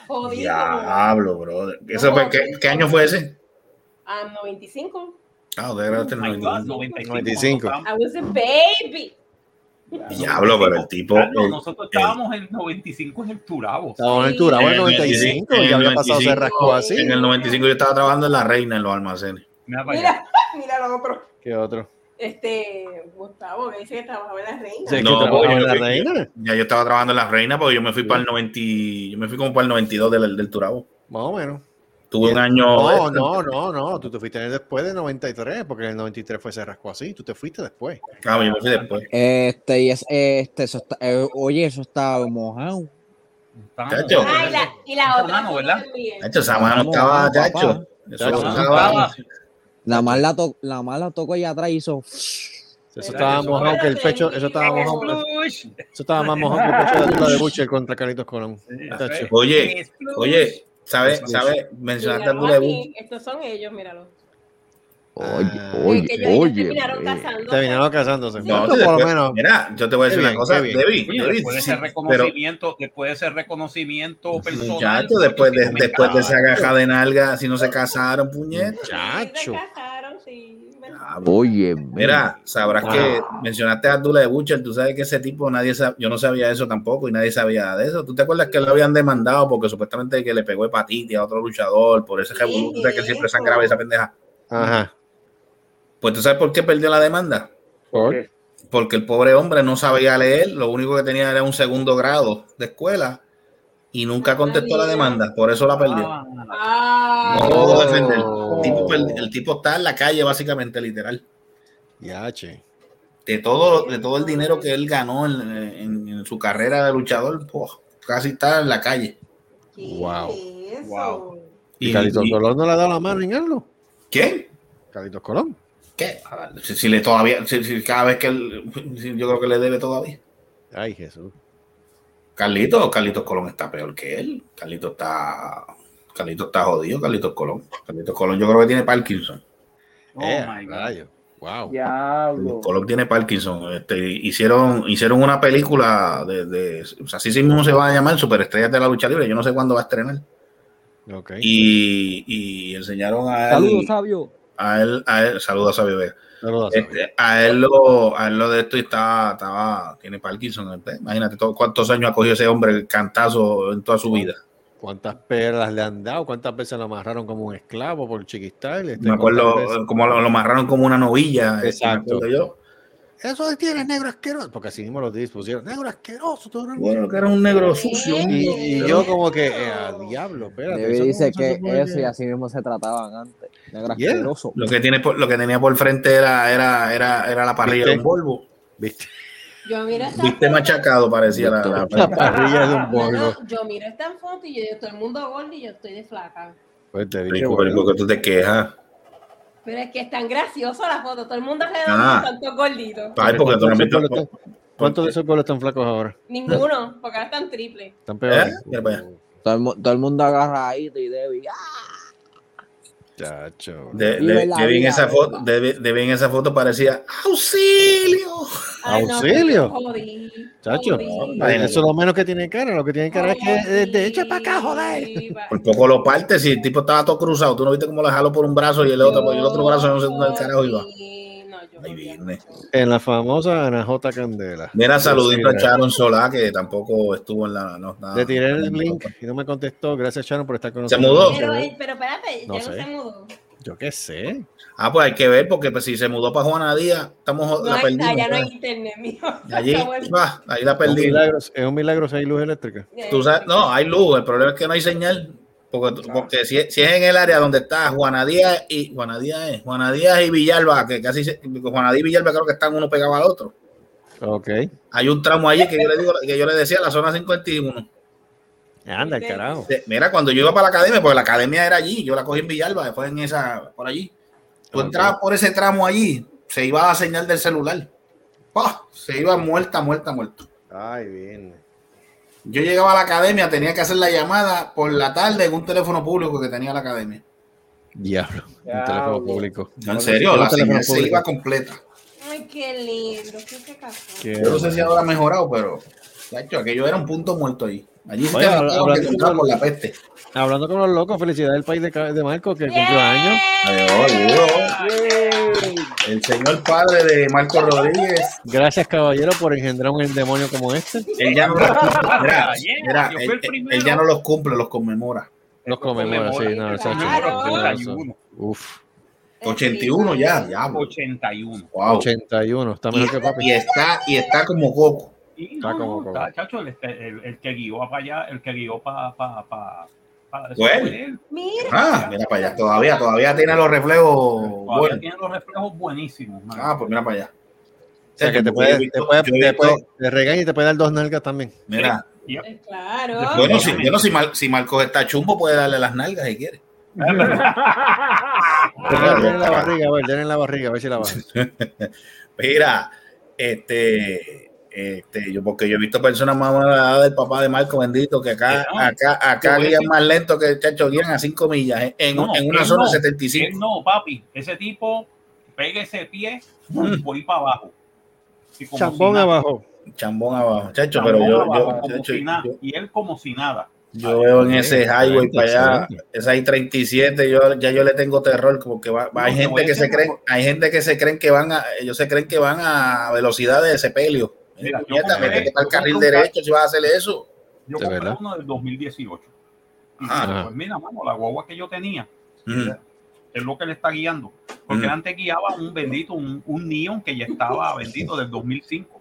Jodido. Diablo, brother. ¿Eso fue, ¿qué, ¿Qué año fue ese? Ah, 95. Ah, usted grabaste en el God, 95. 95. 95. I was a baby. Diablo, pero el tipo. Carlos, el- nosotros estábamos en 95 en el Turabo. Estábamos en el Sí. Turabo en En el el 95. 95, Ya había pasado, se 95. rascó así. En el 95 yo estaba trabajando en la reina en los almacenes. Mira. Mira, mira lo otro. ¿Qué otro? Este, Gustavo, que dice que trabajaba en la reina. Sí, No, yo en la fui- reina. Ya yo estaba trabajando en la reina porque yo me fui para el 90. y- Yo me fui como para el 92 del, del Turabo. Más o menos. Tuve un año. No, no, no, no. Tú te fuiste después de 93, porque en el 93 fue se rascó así. Tú te fuiste después. Ah, yo me fui después. Este, y es, este, eso está, eh, oye, eso está mojado. Chacho. Ah, y la, y la otra. mano, ¿verdad? Chacho, esa mano estaba, chacho. Eso estaba- La más la, to- la más la tocó allá atrás y hizo. Eso estaba mojado que el pecho. Eso estaba mojado. Eso estaba más mojado que el pecho de Tula de Butcher contra Carlitos Colón. Oye, oye, ¿sabes? ¿Sabes? Mencionaste a Tula de aquí, Estos son ellos, míralo. Oye, Ah, oye, que ellos, oye. terminaron ve. casándose. Terminaron casándose. No, sí, por lo menos. Mira, yo te voy a decir una cosa, bien. Debbie, Oye, Debbie, después de sí, ese pero reconocimiento, después de ese reconocimiento personal. muchacho, después de, después de esa agaja de nalga, si no se casaron, puñet. Chacho. Se casaron, sí. Oye, Mira, sabrás que mencionaste a Abdullah de Butcher, tú sabes que ese tipo, nadie sab- yo no sabía eso tampoco y nadie sabía de eso. ¿Tú te acuerdas que lo habían demandado porque supuestamente que le pegó hepatitis a otro luchador por ese sabes que siempre sangraba esa pendeja? Ajá. Pues tú sabes por qué perdió la demanda. ¿Por? Porque el pobre hombre no sabía leer, lo único que tenía era un segundo grado de escuela y nunca contestó la demanda, por eso la perdió. Ah, No lo pudo defender. Oh. El tipo, perdi- el tipo está en la calle, básicamente, literal. Ya, che. De todo, de todo el dinero que él ganó en, en- en su carrera de luchador, pues, casi está en la calle. ¿qué Wow. es? Wow. ¿Y Carlitos Colón no le ha dado la mano en algo? ¿Quién? Carlitos Colón. ¿Qué? Ver, Si, si le todavía, si, si cada vez que él, si yo creo que le debe todavía. Ay, Jesús. Carlitos, Carlitos Colón está peor que él. Carlitos está, Carlitos está jodido, Carlitos Colón. Carlitos Colón yo creo que tiene Parkinson. Oh Eh, my God. rayo. Wow. Diablo. Colón tiene Parkinson. Este, hicieron, hicieron una película de, de o sea, así mismo se va a llamar Superestrellas de la lucha libre. Yo no sé cuándo va a estrenar. Ok. Y, y enseñaron a él, Saludos, sabio. A él, a él, saludos a Vega. Saludos a. Este, a él lo, a él lo de esto y estaba, estaba, tiene Parkinson. Imagínate todo, cuántos años ha cogido ese hombre el cantazo en toda su vida. ¿Cuántas perlas le han dado? ¿Cuántas veces lo amarraron como un esclavo por Chiquistyle? Este, Me ¿cuántas acuerdo como lo, lo amarraron como una novilla. me Exacto. yo. Eso tiene negro asqueroso. Porque así mismo lo dispusieron. Negro asqueroso. tú eres- Bueno, que era un negro sucio. Y, y yo como que, eh, a diablo, espérate. Debbie eso dice que eso y así mismo se trataban antes. Negro Yeah. asqueroso. Lo que, tiene por- lo que tenía por frente era, era, era, era la parrilla ¿Viste? de un Volvo. ¿Viste? Yo miro esta Viste machacado, parecía la, la- La parrilla de un No, Volvo. no, yo miro esta foto y yo digo, todo el mundo gordo y yo estoy de flaca. Pues te Rico, digo, porque tú te quejas. Pero es que es tan gracioso la foto, todo el mundo alrededor Ah. tanto gordito. Ay, porque tú no me ¿Cuántos de esos pueblos están- ¿Cuántos de esos pueblos están flacos ahora? Ninguno, porque ahora están triple. Están peores. ¿Eh? Todo el, mu- todo el mundo agarradito y Debbie. ¡ah! Chacho. De, de, bien esa foto, de, de bien esa foto parecía ¡Auxilio! Ay, no, Auxilio. jodí, Chacho. Eso es lo menos que tiene cara. Lo que tiene cara es que de hecho para acá, joder. Por poco lo parte si el tipo estaba todo cruzado. Tú no viste cómo lo jaló por un brazo y el otro, por el otro brazo no sé dónde el carajo iba. No, yo Ahí viene. En la famosa Ana J. Candela. Mira, saludito a. Sharon Solá, que tampoco estuvo en la. No, nada. Le tiré el link y no me contestó. Gracias, Sharon, por estar con ¿Se nosotros. mudó? Pero, eh, pero espérate, No ya no sé. se mudó. Yo qué sé. Ah, pues hay que ver, porque pues, si se mudó para Juana Díaz, estamos No la perdimos. allá no hay pues. internet, mijo. Allí, ah, ahí la Es un perdimos. milagro, es un milagro si hay luz eléctrica. Tú sabes, no, hay luz, el problema es que no hay señal. Porque, porque si, es- si es en el área donde está Juana Díaz y Juana Díaz es Juana Díaz y Villalba, que casi se, Juana Díaz y Villalba creo que están uno pegado al otro. Ok. Hay un tramo allí que yo le digo, que yo le decía la zona 51. Anda, el carajo. Mira, cuando yo iba para la academia, porque la academia era allí, yo la cogí en Villalba, después en esa, por allí. Tú Ok. entrabas por ese tramo allí, se iba la señal del celular. ¡Pah! Se iba muerta, muerta, muerta. Ay, bien. Yo llegaba a la academia, tenía que hacer la llamada por la tarde en un teléfono público que tenía la academia. Diablo. Un teléfono público. En serio, la señal se iba completa. Ay, qué lindo. ¿Qué se casó? Yo no sé si ahora ha mejorado, pero chacho, aquello era un punto muerto ahí. Allí Oye, hablando con- la peste. Hablando con los locos, felicidades al país de, de Marco que cumplió años. Adiós, adiós. El señor padre de Marco Rodríguez. Gracias, caballero, por engendrar un demonio como este. Él ya no los cumple. Mira, él, ya no los cumple, los conmemora. Los conmemora, sí, no, Claro. Uf, 81 ya, diablo. 81. Wow. 81, está Y, mejor que papi. y está, y está como coco. Y Está no, como- está, chacho, el, el, el que guió para allá, el que guió para. Pa, pa, pa, eso Bueno. fue él. Mira. Ah, mira para allá. Todavía, todavía tiene los reflejos Todavía buenos. tiene los reflejos buenísimos. man. Ah, pues mira para allá. O sea, que te puede, visto- te puede, te visto- puede- te regaña y te puede dar dos nalgas también. Mira, Yep. Eh, Claro. bueno, si, bueno, si, Mar- si Marcos está chumbo, puede darle las nalgas si quiere. Denle en la barriga, a ver, denle la barriga, a ver si la baja. Mira, este, este, yo porque yo he visto personas más edad del papá de Marco bendito que acá, No, acá, acá voy guían más lento que el chacho guían a 5 millas eh, en, No, en una zona no, de Él 75. no, papi. Ese tipo pega ese pie Mm. por ir para abajo. Y Chambón si abajo. Chambón abajo, chacho, Chambón pero yo, abajo, yo, como chacho, si nada. yo- Y él como si nada. yo veo en ese highway para allá, esa I-37, yo, ya yo le tengo terror, como que va, va- No, hay te gente voy que se creen, una hay gente que se creen que van a, ellos se creen que van a velocidad de sepelio. Métete para el carril derecho si vas a hacer eso. Yo compré verdad. uno del 2018. Y dije, pues mira, mano, la guagua que yo tenía Ujú. es lo que le está guiando. Porque Ujú. antes guiaba un bendito, un, un Neon que ya estaba bendito del 2005.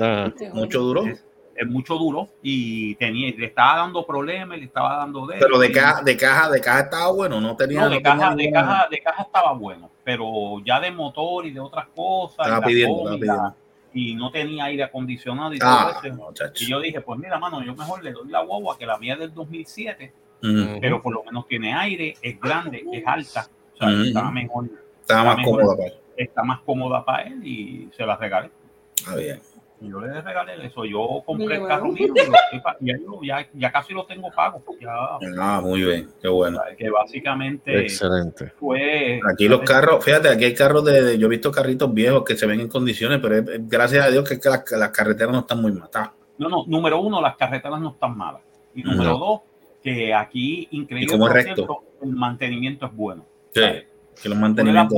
Ah, Mucho duro. Es, es mucho duro y tenía, le estaba dando problemas, le estaba dando de Pero de caja, de caja, de caja estaba bueno, no tenía. No, de no caja, tenía de caja, de caja estaba bueno, pero ya de motor y de otras cosas. Estaba pidiendo, estaba y la- pidiendo. Y no tenía aire acondicionado y Ah, todo eso. no, chacho. Y yo dije, pues mira, mano, yo mejor le doy la guagua que la mía es del 2007, Ujú. pero por lo menos tiene aire, es grande, es alta. O sea, Ujú. está mejor, Estaba más mejor. cómoda para él. está más cómoda para él y se la regalé. Está bien. Y yo le regalé eso. Yo compré el carro mío y lo ya, yo- ya, ya casi lo tengo pago. Ya, Ah, muy bien, qué bueno. que básicamente excelente. fue. Aquí los carros, fíjate, aquí hay carros de, de- yo he visto carritos viejos que se ven en condiciones, pero es- es- gracias a Dios que, que las, las carreteras no están muy matadas. No, no, número uno, las carreteras no están malas. Y número No. dos, que aquí, increíble, como es por cierto, el mantenimiento es bueno. Sí. ¿sabes? Que los mantenimientos.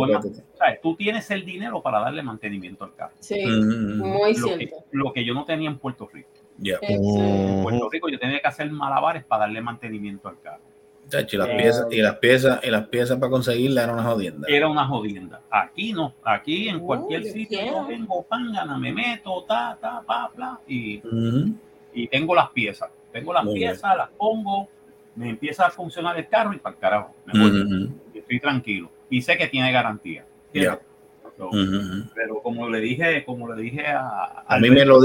Tú tienes el dinero para darle mantenimiento al carro. Sí, Mm, muy Lo que, cierto. lo que yo no tenía en Puerto Rico. Ya. En. Puerto Rico yo tenía que hacer malabares para darle mantenimiento al carro. Chacho, y las Eh, piezas, y las piezas, y las piezas para conseguirla era una jodienda. Era una jodienda. Aquí no, aquí en cualquier sitio yo tengo pángana, me meto, ta, ta, pa, bla, y, y tengo las piezas. Tengo las Muy bien. piezas, las pongo, me empieza a funcionar el carro y para el carajo. Me voy. Ujú. Y Estoy tranquilo. Y sé que tiene garantía. So. Pero como le dije, como le dije a, A mí me lo,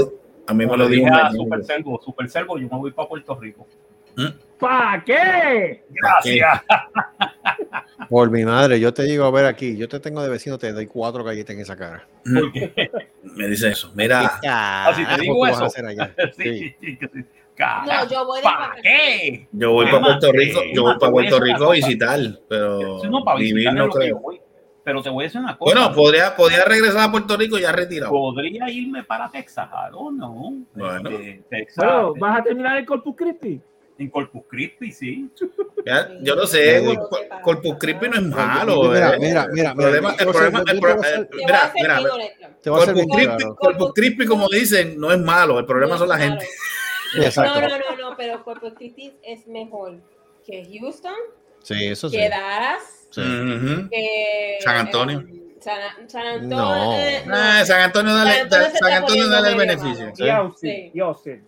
a mí me lo dije a. Super Servo, Super Servo, yo me voy para Puerto Rico. ¿Para qué? Gracias. Por mi madre, yo te digo a ver aquí, yo te tengo de vecino, te doy cuatro galletas en esa cara. Me dice eso. Mira, Ah, si te ¿qué digo tú vas eso. a hacer allá? sí, Sí. sí, carajo, No, yo voy de ¿Para qué? yo voy para Puerto Rico, eh, yo voy para Puerto Rico a visitar, pero no, para vivir no creo. Pero te voy a decir una cosa. Bueno, podría, podría regresar a Puerto Rico ya retirado. podría irme para Texas, don't know. Bueno. Este, Texas, Bueno, ¿vas a terminar el Corpus Christi? en Corpus Christi, sí. Ya, yo no sé, Sí. Cor- Corpus Christi no es malo. Mira, eh. mira, mira, El problema, el problema, el yo pro- te voy a el- hacer- Te voy a mira, ser mira, Corpus Christi, claro. Corpus Christi, como dicen, no es malo. El problema son la No, gente. Exacto. No, no, no, no, pero Corpus Christi es mejor que Houston, Sí, eso sí. que Dallas, Sí. Que San Antonio. eh, San, San Antonio. No. eh, Ah, San Antonio dale, San Antonio San Antonio dale el beneficio. Y Austin. Sí. Y Austin.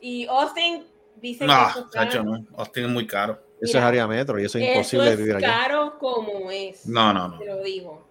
Y Austin dice No, que eso chacho, no. Austin es muy caro. Eso Mira, es área metro y eso es eso imposible de es vivir allá. caro como es. No, no, no. Te lo digo.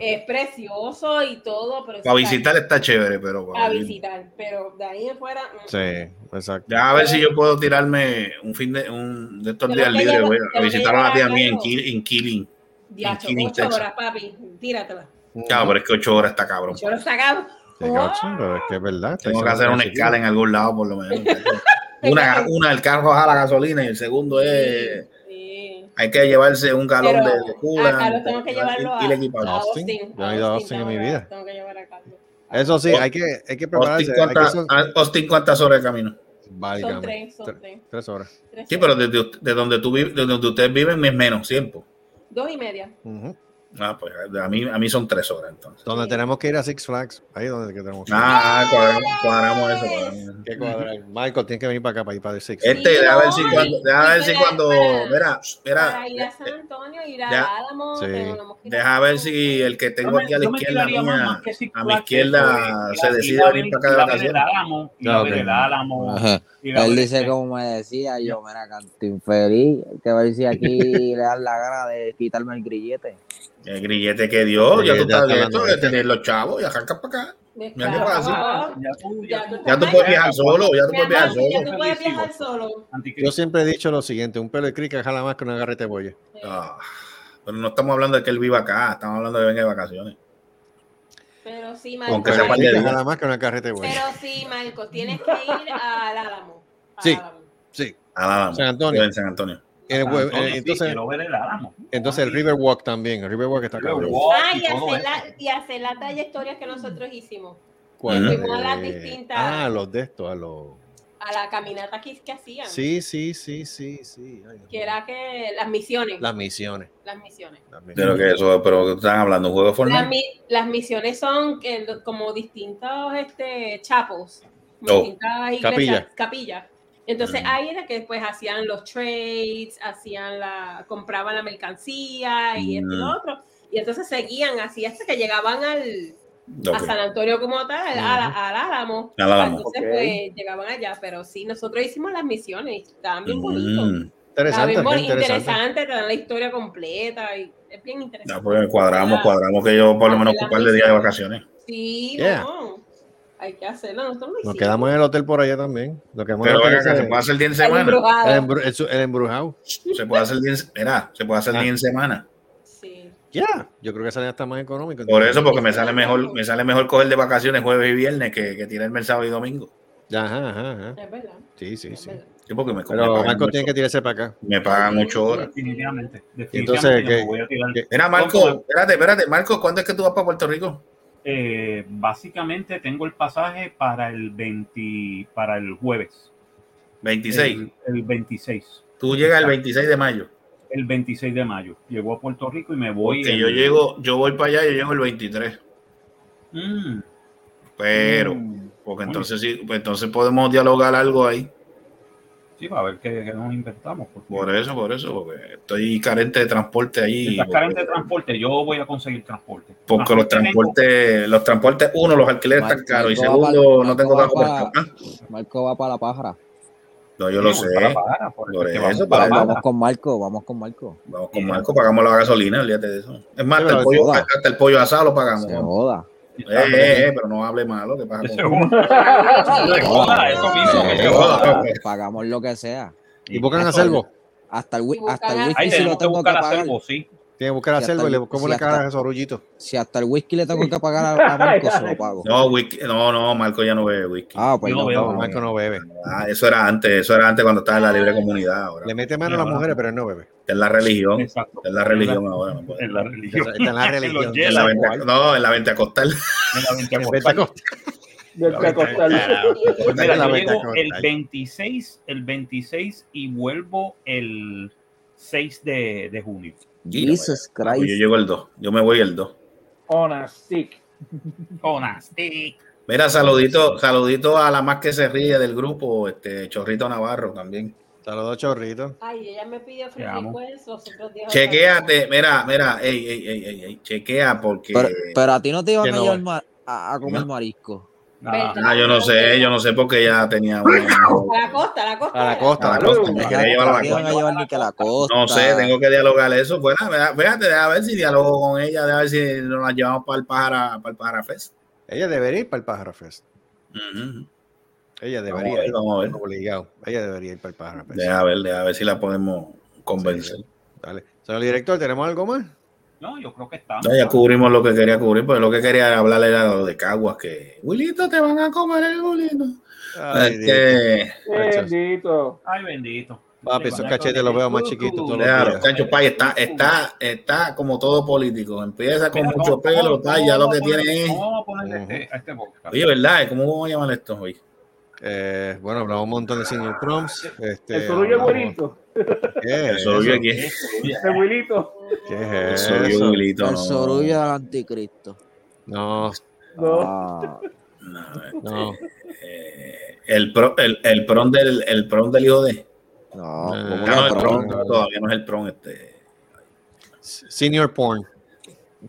Es precioso y todo, pero Para visitar está chévere, pero para visitar, pero de ahí en fuera. mm. Sí, exacto. Ya a ver si yo puedo tirarme un fin de un de estos días libres. Voy a visitar a una tía a mía en. Kill- en Killing. Diacho, Killing, ocho Texas. horas, papi. Tíratela. Claro, pero es que ocho horas está cabrón. Yo lo sacaba. Sí, cacho, pero es que es verdad. Tengo que hacer una escala en algún lado, por lo menos. Una, una el carro a la gasolina y el segundo es. Hay que llevarse un galón Pero de, de coolant, a Carlos tengo que llevarlo a, y el a Austin. Austin. Yo he ido a Austin en mi vida. Tengo que llevar a Carlos. Eso sí, hay que, hay que Austin, prepararse. Hay que ¿cuántas, son- Austin, ¿cuántas horas de camino? Son válgame, tres, son tre- tres. tres horas. tres Sí, pero desde, de donde tú vives, de donde ustedes viven es menos tiempo. Dos y media. Ujú. Ah, pues a mí, a mí son tres horas entonces. Donde tenemos que ir a Six Flags. Ahí es donde que tenemos que ir. Ah, cuadramos, cuadramos eso. cuadramos eso. Que cuadrar. Michael, tienes que venir para acá para ir para el Six. Este, Sí, déjame ver no, si cuando, y ver si cuando, mira, mira, Para ir a San Antonio, ir a Ya. Álamo. Sí. tenemos que ir a- deja ver si el que tengo aquí a la izquierda mía, a mi Flags izquierda se a- decide ir a venir para acá de a vacaciones. Álamo, ir Ah, a ver ok. el Álamo, a Él dice este- como me decía, yo, mira, canto infeliz, que ver si aquí le dan la gana de quitarme el grillete. El grillete que dio, ya tú estás hablando de tener los chavos y arranca para acá. Mira qué fácil. Ya tú, ya tú. Ya tú estás puedes viajar solo, ya tú puedes viajar ya solo. tú puedes viajar solo. Anticristo. Yo siempre he dicho lo siguiente: un pelo de crica jala más que una garreta de boya. Ah, pero no estamos hablando de que él viva acá, estamos hablando de que venga de vacaciones. Pero sí, Aunque Marco. sea de jala más que una carreta de boya. Pero sí, Marco, tienes que ir al Álamo. al Sí. Álamo. Sí. Álamo, San Antonio. En San Antonio. El entonces, ver el Álamo. entonces el Riverwalk también. El Riverwalk está cabrón. Riverwalk Ah, y y hacer, la, y hacer la trayectoria que nosotros hicimos. ¿Cuál? A las Eh, distintas- Ah, los de estos, a los. A la caminata que, que hacían. Sí, sí, sí, sí, sí. Ay, Que era que las misiones. Las misiones. Las misiones. las De misiones. lo que eso, pero están hablando, un juego de Las, Fortnite. mi- las misiones son como distintos este, chapos, Oh, distintas iglesias, capillas. capillas. Entonces ahí era que después hacían los trades, hacían la, compraban la mercancía y esto y lo otro. Y entonces seguían así hasta que llegaban al, a Ok. San Antonio como tal, al, al- al Álamo. Al Álamo. Entonces Ok. pues llegaban allá, pero sí, nosotros hicimos las misiones, estaban bien bonitos. Mm. Interesante, bien interesante. te dan la historia completa y es bien interesante. Ya, pues cuadramos, cuadramos que yo por lo menos hacer un par de días de vacaciones. Sí, Yeah. no. Hay que hacerlo. Nosotros lo Nos quedamos en el hotel por allá también. Lo que Pero que se el- puede hacer día en El semana. embrujado. el, embru- el el embrujado. Se puede hacer día en, mira, se puede hacer Ah. día en semana. Sí. Ya, yo creo que sale hasta más económico. Por eso, porque me sale mejor, me sale mejor coger de vacaciones jueves y viernes que, que tirarme el sábado y domingo. Ajá, ajá, ajá. Es verdad. Sí, sí, es sí. verdad. Sí, porque me, me Pero pagan, Marco tiene que tirarse para acá. me pagan ocho horas. Definitivamente. Entonces, ¿qué- me voy a tirar. qué- Mira, Marco, espérate, espérate, Marco, ¿cuándo es que tú vas para Puerto Rico? Eh, básicamente tengo el pasaje para el 20, para el jueves. 26. El, el 26. Tú llegas el 26 de mayo. el 26 de mayo. Llego a Puerto Rico y me voy. Porque el- yo llego, yo voy para allá, yo llego el 23. Mm, Pero, porque entonces sí, pues entonces podemos dialogar algo ahí. Sí, para ver qué, qué nos inventamos. porque Por eso, por eso, porque estoy carente de transporte si ahí. estás Porque, carente de transporte, yo voy a conseguir transporte. porque los transportes, los transportes, uno, los alquileres están caros. Y segundo, no tengo va para pa- Marco va para la pájara. No, yo lo sé. para por Por eso, vamos para para Vamos Pájara. con Marco, vamos con Marco. Vamos con Marco, pagamos la gasolina, olvídate de eso. Es más, hasta, el pollo, joda. hasta el pollo asado lo pagamos. Se joda. Eh, eh, eh, pero no hable malo, que pasa eso mismo. Pagamos lo que sea. Y buscan a Selvo. Hasta el, hasta el whisky Ahí si lo tengo que pagar. Sí. Tiene que buscar a Si Selvo y hasta- le como si le hasta- cagas a esos orullitos. Si hasta el whisky le tengo que pagar a, a Marco, se lo pago. No, whisky, no, no, Marco ya no bebe whisky. Ah, pues no no, veo, no, Marco no bebe. Ah, eso era antes, eso era antes cuando estaba en la libre comunidad. Ahora Le mete mano a las mujeres, pero él no bebe. es la religión, Exacto. es la religión ahora. no. En la religión. Está en la religión. En la venta, no, en la venta costal. en la venta En costal. Pues mira, la yo venta llego el 26, el 26 y vuelvo el 6 de, de junio. Jesus Pues yo Christ. llego el 2, yo me voy el 2. On a stick. Mira, saludito, saludito a la más que se ríe del grupo, este Chorrito Navarro también. Saludos, chorritos. Ay, ella me pidió los otros días. Chequéate, mira, mira, ey, ey, ey, ey, chequea porque. Pero, pero a ti no te iban Que a no. a, a comer No. marisco. Ah, Ah, yo no sé, yo no sé porque ya tenía una. A la costa, a la costa. A la costa, a la costa. Me No quería llevar a la te iban a costa. llevar ni que a la costa. No sé, tengo que dialogar eso. Bueno, fíjate, a ver si dialogo con ella, a ver si nos la llevamos para el Pájara, para el Pájara Fest. Ella debería ir para el Pájaro Fest. Ella Vamos debería ver, ir. vamos a ver. Obligado. Ella debería ir para el Pájaro Fest. Deja ver, deja ver si la podemos convencer. Dale. Señor director, ¿tenemos algo más? No, yo creo que está. No, ya cubrimos lo que quería cubrir, pero lo que quería hablar era lo de Caguas, que Wilito te van a comer el Wilito. Ay, Este, Bendito. Ay, bendito. Papi, esos cachetes los veo más chiquitos días. Cacho Pay está, está, está como todo político. Empieza con Mira, mucho ¿cómo- pelo, tal, ya lo que tiene es. cómo vamos a ponerle este- a este podcast? Oye, ¿verdad? ¿Cómo vamos a llamar esto hoy? Eh, bueno, hablamos un montón de Senior Proms. Este, El güerito. ¿Qué es El sorullo aquí. El Wilito. ¿Qué El es sorullo eso? Wilito, El no. sorullo del anticristo. No, No. Ah, No, este, no. eh, el, pro, el, el prom del, el prom del hijo de. no, Ah, ¿cómo no, que el prom, prom? no, todavía no es el prom. Este. Senior Porn.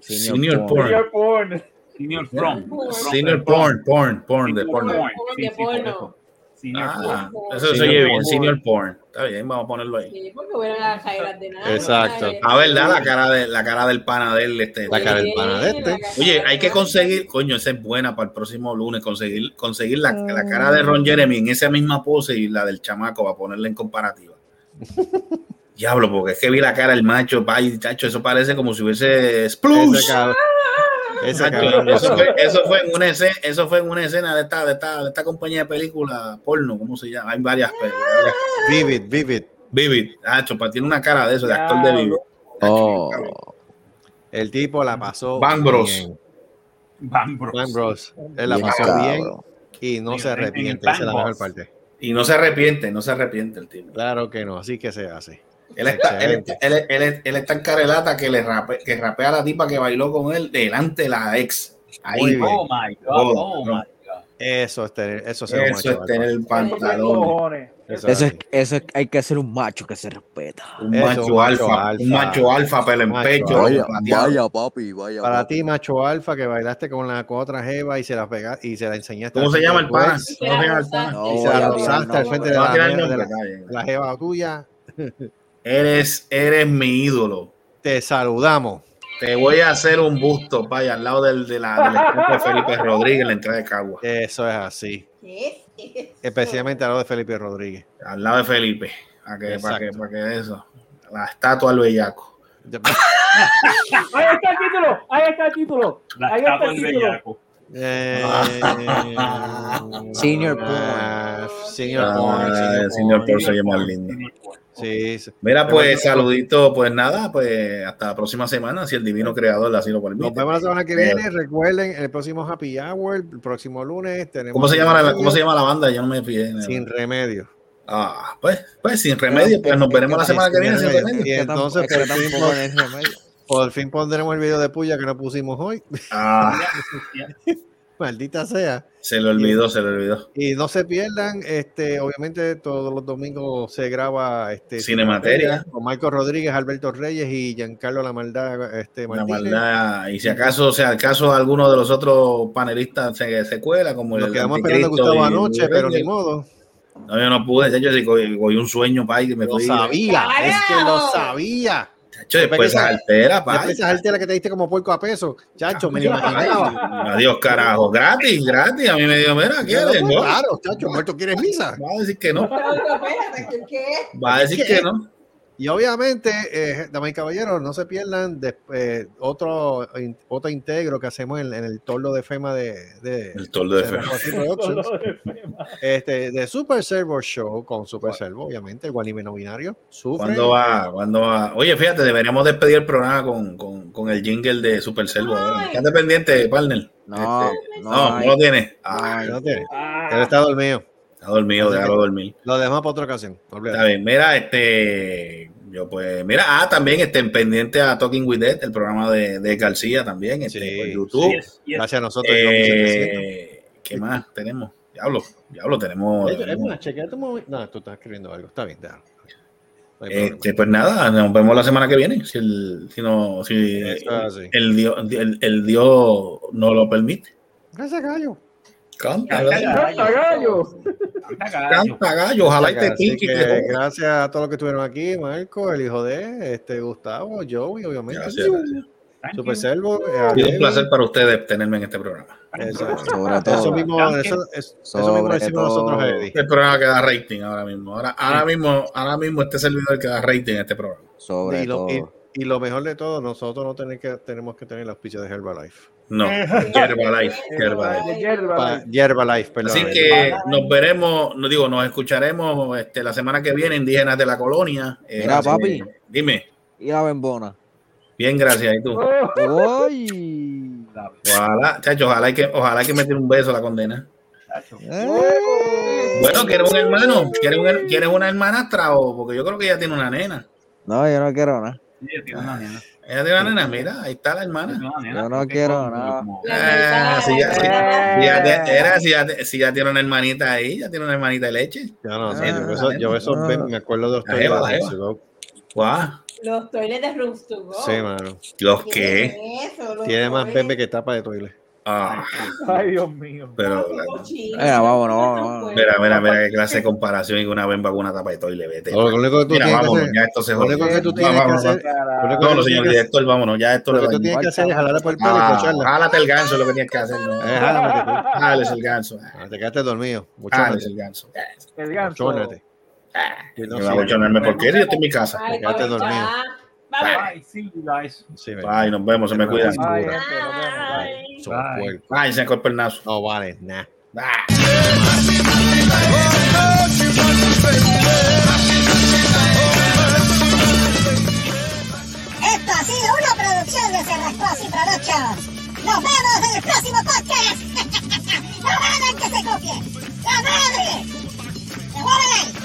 Senior porn. porn. Senior porn. Senior From. Senior porn, porn, porn, de porno. Sí, sí, por eso. Senior Ah, porn. eso se oye bien, senior porn. Está bien, vamos a ponerlo ahí. Sí, porque las caídas de nada. Exacto. A ver, da la cara de la cara del pana de él, este. La cara del pana de este. Oye, hay que conseguir, coño, esa es buena para el próximo lunes, conseguir, conseguir la, la cara de Ron Jeremy en esa misma pose y la del chamaco para ponerla en comparativa. Diablo, porque es que vi la cara del macho, vaya, chacho, eso parece como si hubiese Ese Splush. Ese cabrón. Eso fue, eso fue en una escena, eso fue en una escena de esta, de esta, de esta compañía de películas porno, ¿cómo se llama? Hay varias películas. Vivid, vivid. Vivid, Nacho, pa- tiene una cara de eso, de actor de Vivid. Oh, El tipo la pasó. Bang Bros. bien. Bang Bros. Bang Bros. Él la bien pasó cabrón. bien y no se en- en arrepiente. Esa es la mejor parte. Y no se arrepiente, no se arrepiente el tipo. Claro que no, así que se hace. Él está, él, él, él, él- él está en carelata que le rape- que rapea a la tipa que bailó con él delante de la ex. Ahí. Oh my God. Oh, Oh my God. Eso es tener, eso es eso macho es tener el pantalón. Eso eso es es, eso es, hay que ser un macho que se respeta. Un Eso, macho, un macho alfa, alfa. un macho alfa, pelo en pecho. Vaya, papi, vaya. Para papi. ti, macho alfa, que bailaste con la con otra jeva y se la pega y se la enseñaste. ¿Cómo se llama el pana? No Y se la rozaste al frente de la, la jeva tuya. Eres, eres mi ídolo. Te saludamos. Te voy a hacer un busto, vaya, al lado del, de la, del de Felipe Rodríguez en la entrada de Cagua. Eso es así. ¿Qué es eso? Especialmente a lo de Felipe Rodríguez. Al lado de Felipe. Para que, para que, para que eso. La estatua al bellaco. Ahí está el título. Ahí está el título. La Ahí está estatua el del título. bellaco. Eh, Senior ah, Senior Ah, porn. Senior señor porn. por se llama lindo. Sí, sí. Mira, pues bueno, saludito, pues nada, pues hasta la próxima semana, si el divino creador así lo permite. Nos vemos la semana que viene. Recuerden, el próximo Happy Hour, el próximo lunes tenemos. ¿Cómo se llama la, cómo se llama la banda? Yo no me fijé. Sin remedio. Ah, pues, pues sin remedio, pues nos veremos la semana que viene sin remedio. Y entonces, por fin, por fin pondremos el video de puya que no pusimos hoy. Ah, Maldita sea. se le olvidó, se le olvidó. Y no se pierdan, este, obviamente todos los domingos se graba este Cinemateria. con Marco Rodríguez, Alberto Reyes y Giancarlo La Maldad, este La maldad. Y si acaso, o sea, acaso alguno de los otros panelistas se, se cuela, como Nos el quedamos esperando a Gustavo y- anoche, pero ni modo. No, yo no pude, chacho, si cogí, un sueño, pa, y me Lo fui. sabía, es que lo sabía. Chacho, después esa altera, pa. Después esa altera que te diste como puerco a peso, chacho, me lo imaginaba. Adiós, carajo. Gratis, gratis. A mí me dijo, mira, ¿quieres? Claro, chacho, muerto quieres misa. Va a decir que no. Pero, espérate, ¿qué- ¿qué? Va a decir que no. Y obviamente, eh, damas y caballeros, no se pierdan de, eh, otro, in- otro integro que hacemos en, en el tordo de FEMA de, de, El toldo de de fe. Rafael Productions, este, de Super Servo Show con Super Servo, obviamente, el guanime no binario. Sufre. ¿Cuándo va? ¿Cuándo va? Oye, fíjate, deberíamos despedir el programa con, con, con el jingle de Super Servo. Quédate pendiente, partner. No, Este, no, no, no lo. No tiene. Ah, Él está dormido. está dormido, déjalo dormir. Lo dejamos para otra ocasión. Está bien, mira, este, yo pues, mira, ah, también estén pendiente a Talking with Dead, el programa de, de García también, este, Sí, por YouTube. Yes, yes. Gracias a nosotros. llegamos a 700. Eh, ¿Qué más tenemos? Diablo, diablo, tenemos. Tenemos- chequea tu. No, tú estás escribiendo algo. Está bien, déjalo. No. Este, pues nada, nos vemos la semana que viene. Si el, si no, si el, Dios, el, el Dios no lo permite. Gracias, gallo. Canta, Canta, gallo. ¡Canta, gallo! Ojalá y te y que gracias a todos los que estuvieron aquí, Marco, el hijo de este Gustavo, Joey, obviamente. Gracias, gracias. Thank Super you. Servo. eh, Ha sido un placer para ustedes tenerme en este programa. Exacto. Sobre Eso todo. mismo, eso, es- eso mismo decimos nosotros. Eddie. El programa que da rating ahora mismo. Ahora, ahora mismo, ahora mismo este servidor que da rating en este programa. Sobre Y lo, todo. y, y lo mejor de todo, nosotros no tenemos que, tenemos que tener el auspicio de Herbalife. No, Herbalife, Herbalife. Hierba, Pa- Herbalife, perdón. Así que nos veremos, no digo, nos escucharemos este, la semana que viene, indígenas de la colonia. Eh, Mira, así- papi. Dime. Y la bembona. Bien, gracias. ¿Y tú? Oh, ¡Uy! Ojalá, chacho, ojalá que, ojalá que me tire un beso la condena. ¡Eh! Bueno, ¿quieres un hermano? ¿Quieres, un ¿Quieres una hermanastra? O, porque yo creo que ella tiene una nena. No, yo no quiero nada. Tiene una nena. Ella tiene una nena, mira, ahí está la hermana. Yo no quiero nada. si ya, tiene una hermanita ahí, ya tiene una hermanita de leche. Yo no sé, Ah, yo eso, yo eso me acuerdo de los toiles. jeva. Guau, Los toiles de Rooms to Go. Sí, mano. los ¿Qué Tiene más toiles. bebé que tapa de toilet. Ah, Ay, Dios mío. pero. Venga, vámonos, vámonos. Mira, mira, mira qué clase de comparación y que una bemba con una tapa de toile, vete. Lo único que tú Mira, tienes vámonos, hacer- ya esto se Lo único jodió. que tú tienes que Vámonos, hacer, Vámonos, señor director, vámonos, ya esto lo que tú tienes que hacer es jalarle por el pelo y Ah, cocharla. jálate el ganso, lo que tienes que hacer. ¿no? Eh, jálame que tú. Jales el ganso. Ah, Te quedaste dormido. Jales Muchónate. el ganso. El ganso. No Me va a bochonarme porque yo estoy en mi casa. Ay, quedaste dormido. Bye, see you guys. Bye, nos vemos, se me cuidan. Bye, se el naso. No vale, nah. Bye. Ha sido una producción de y Nos vemos en el próximo podcast. no hagan que se copien. ¡La madre! ¡Se!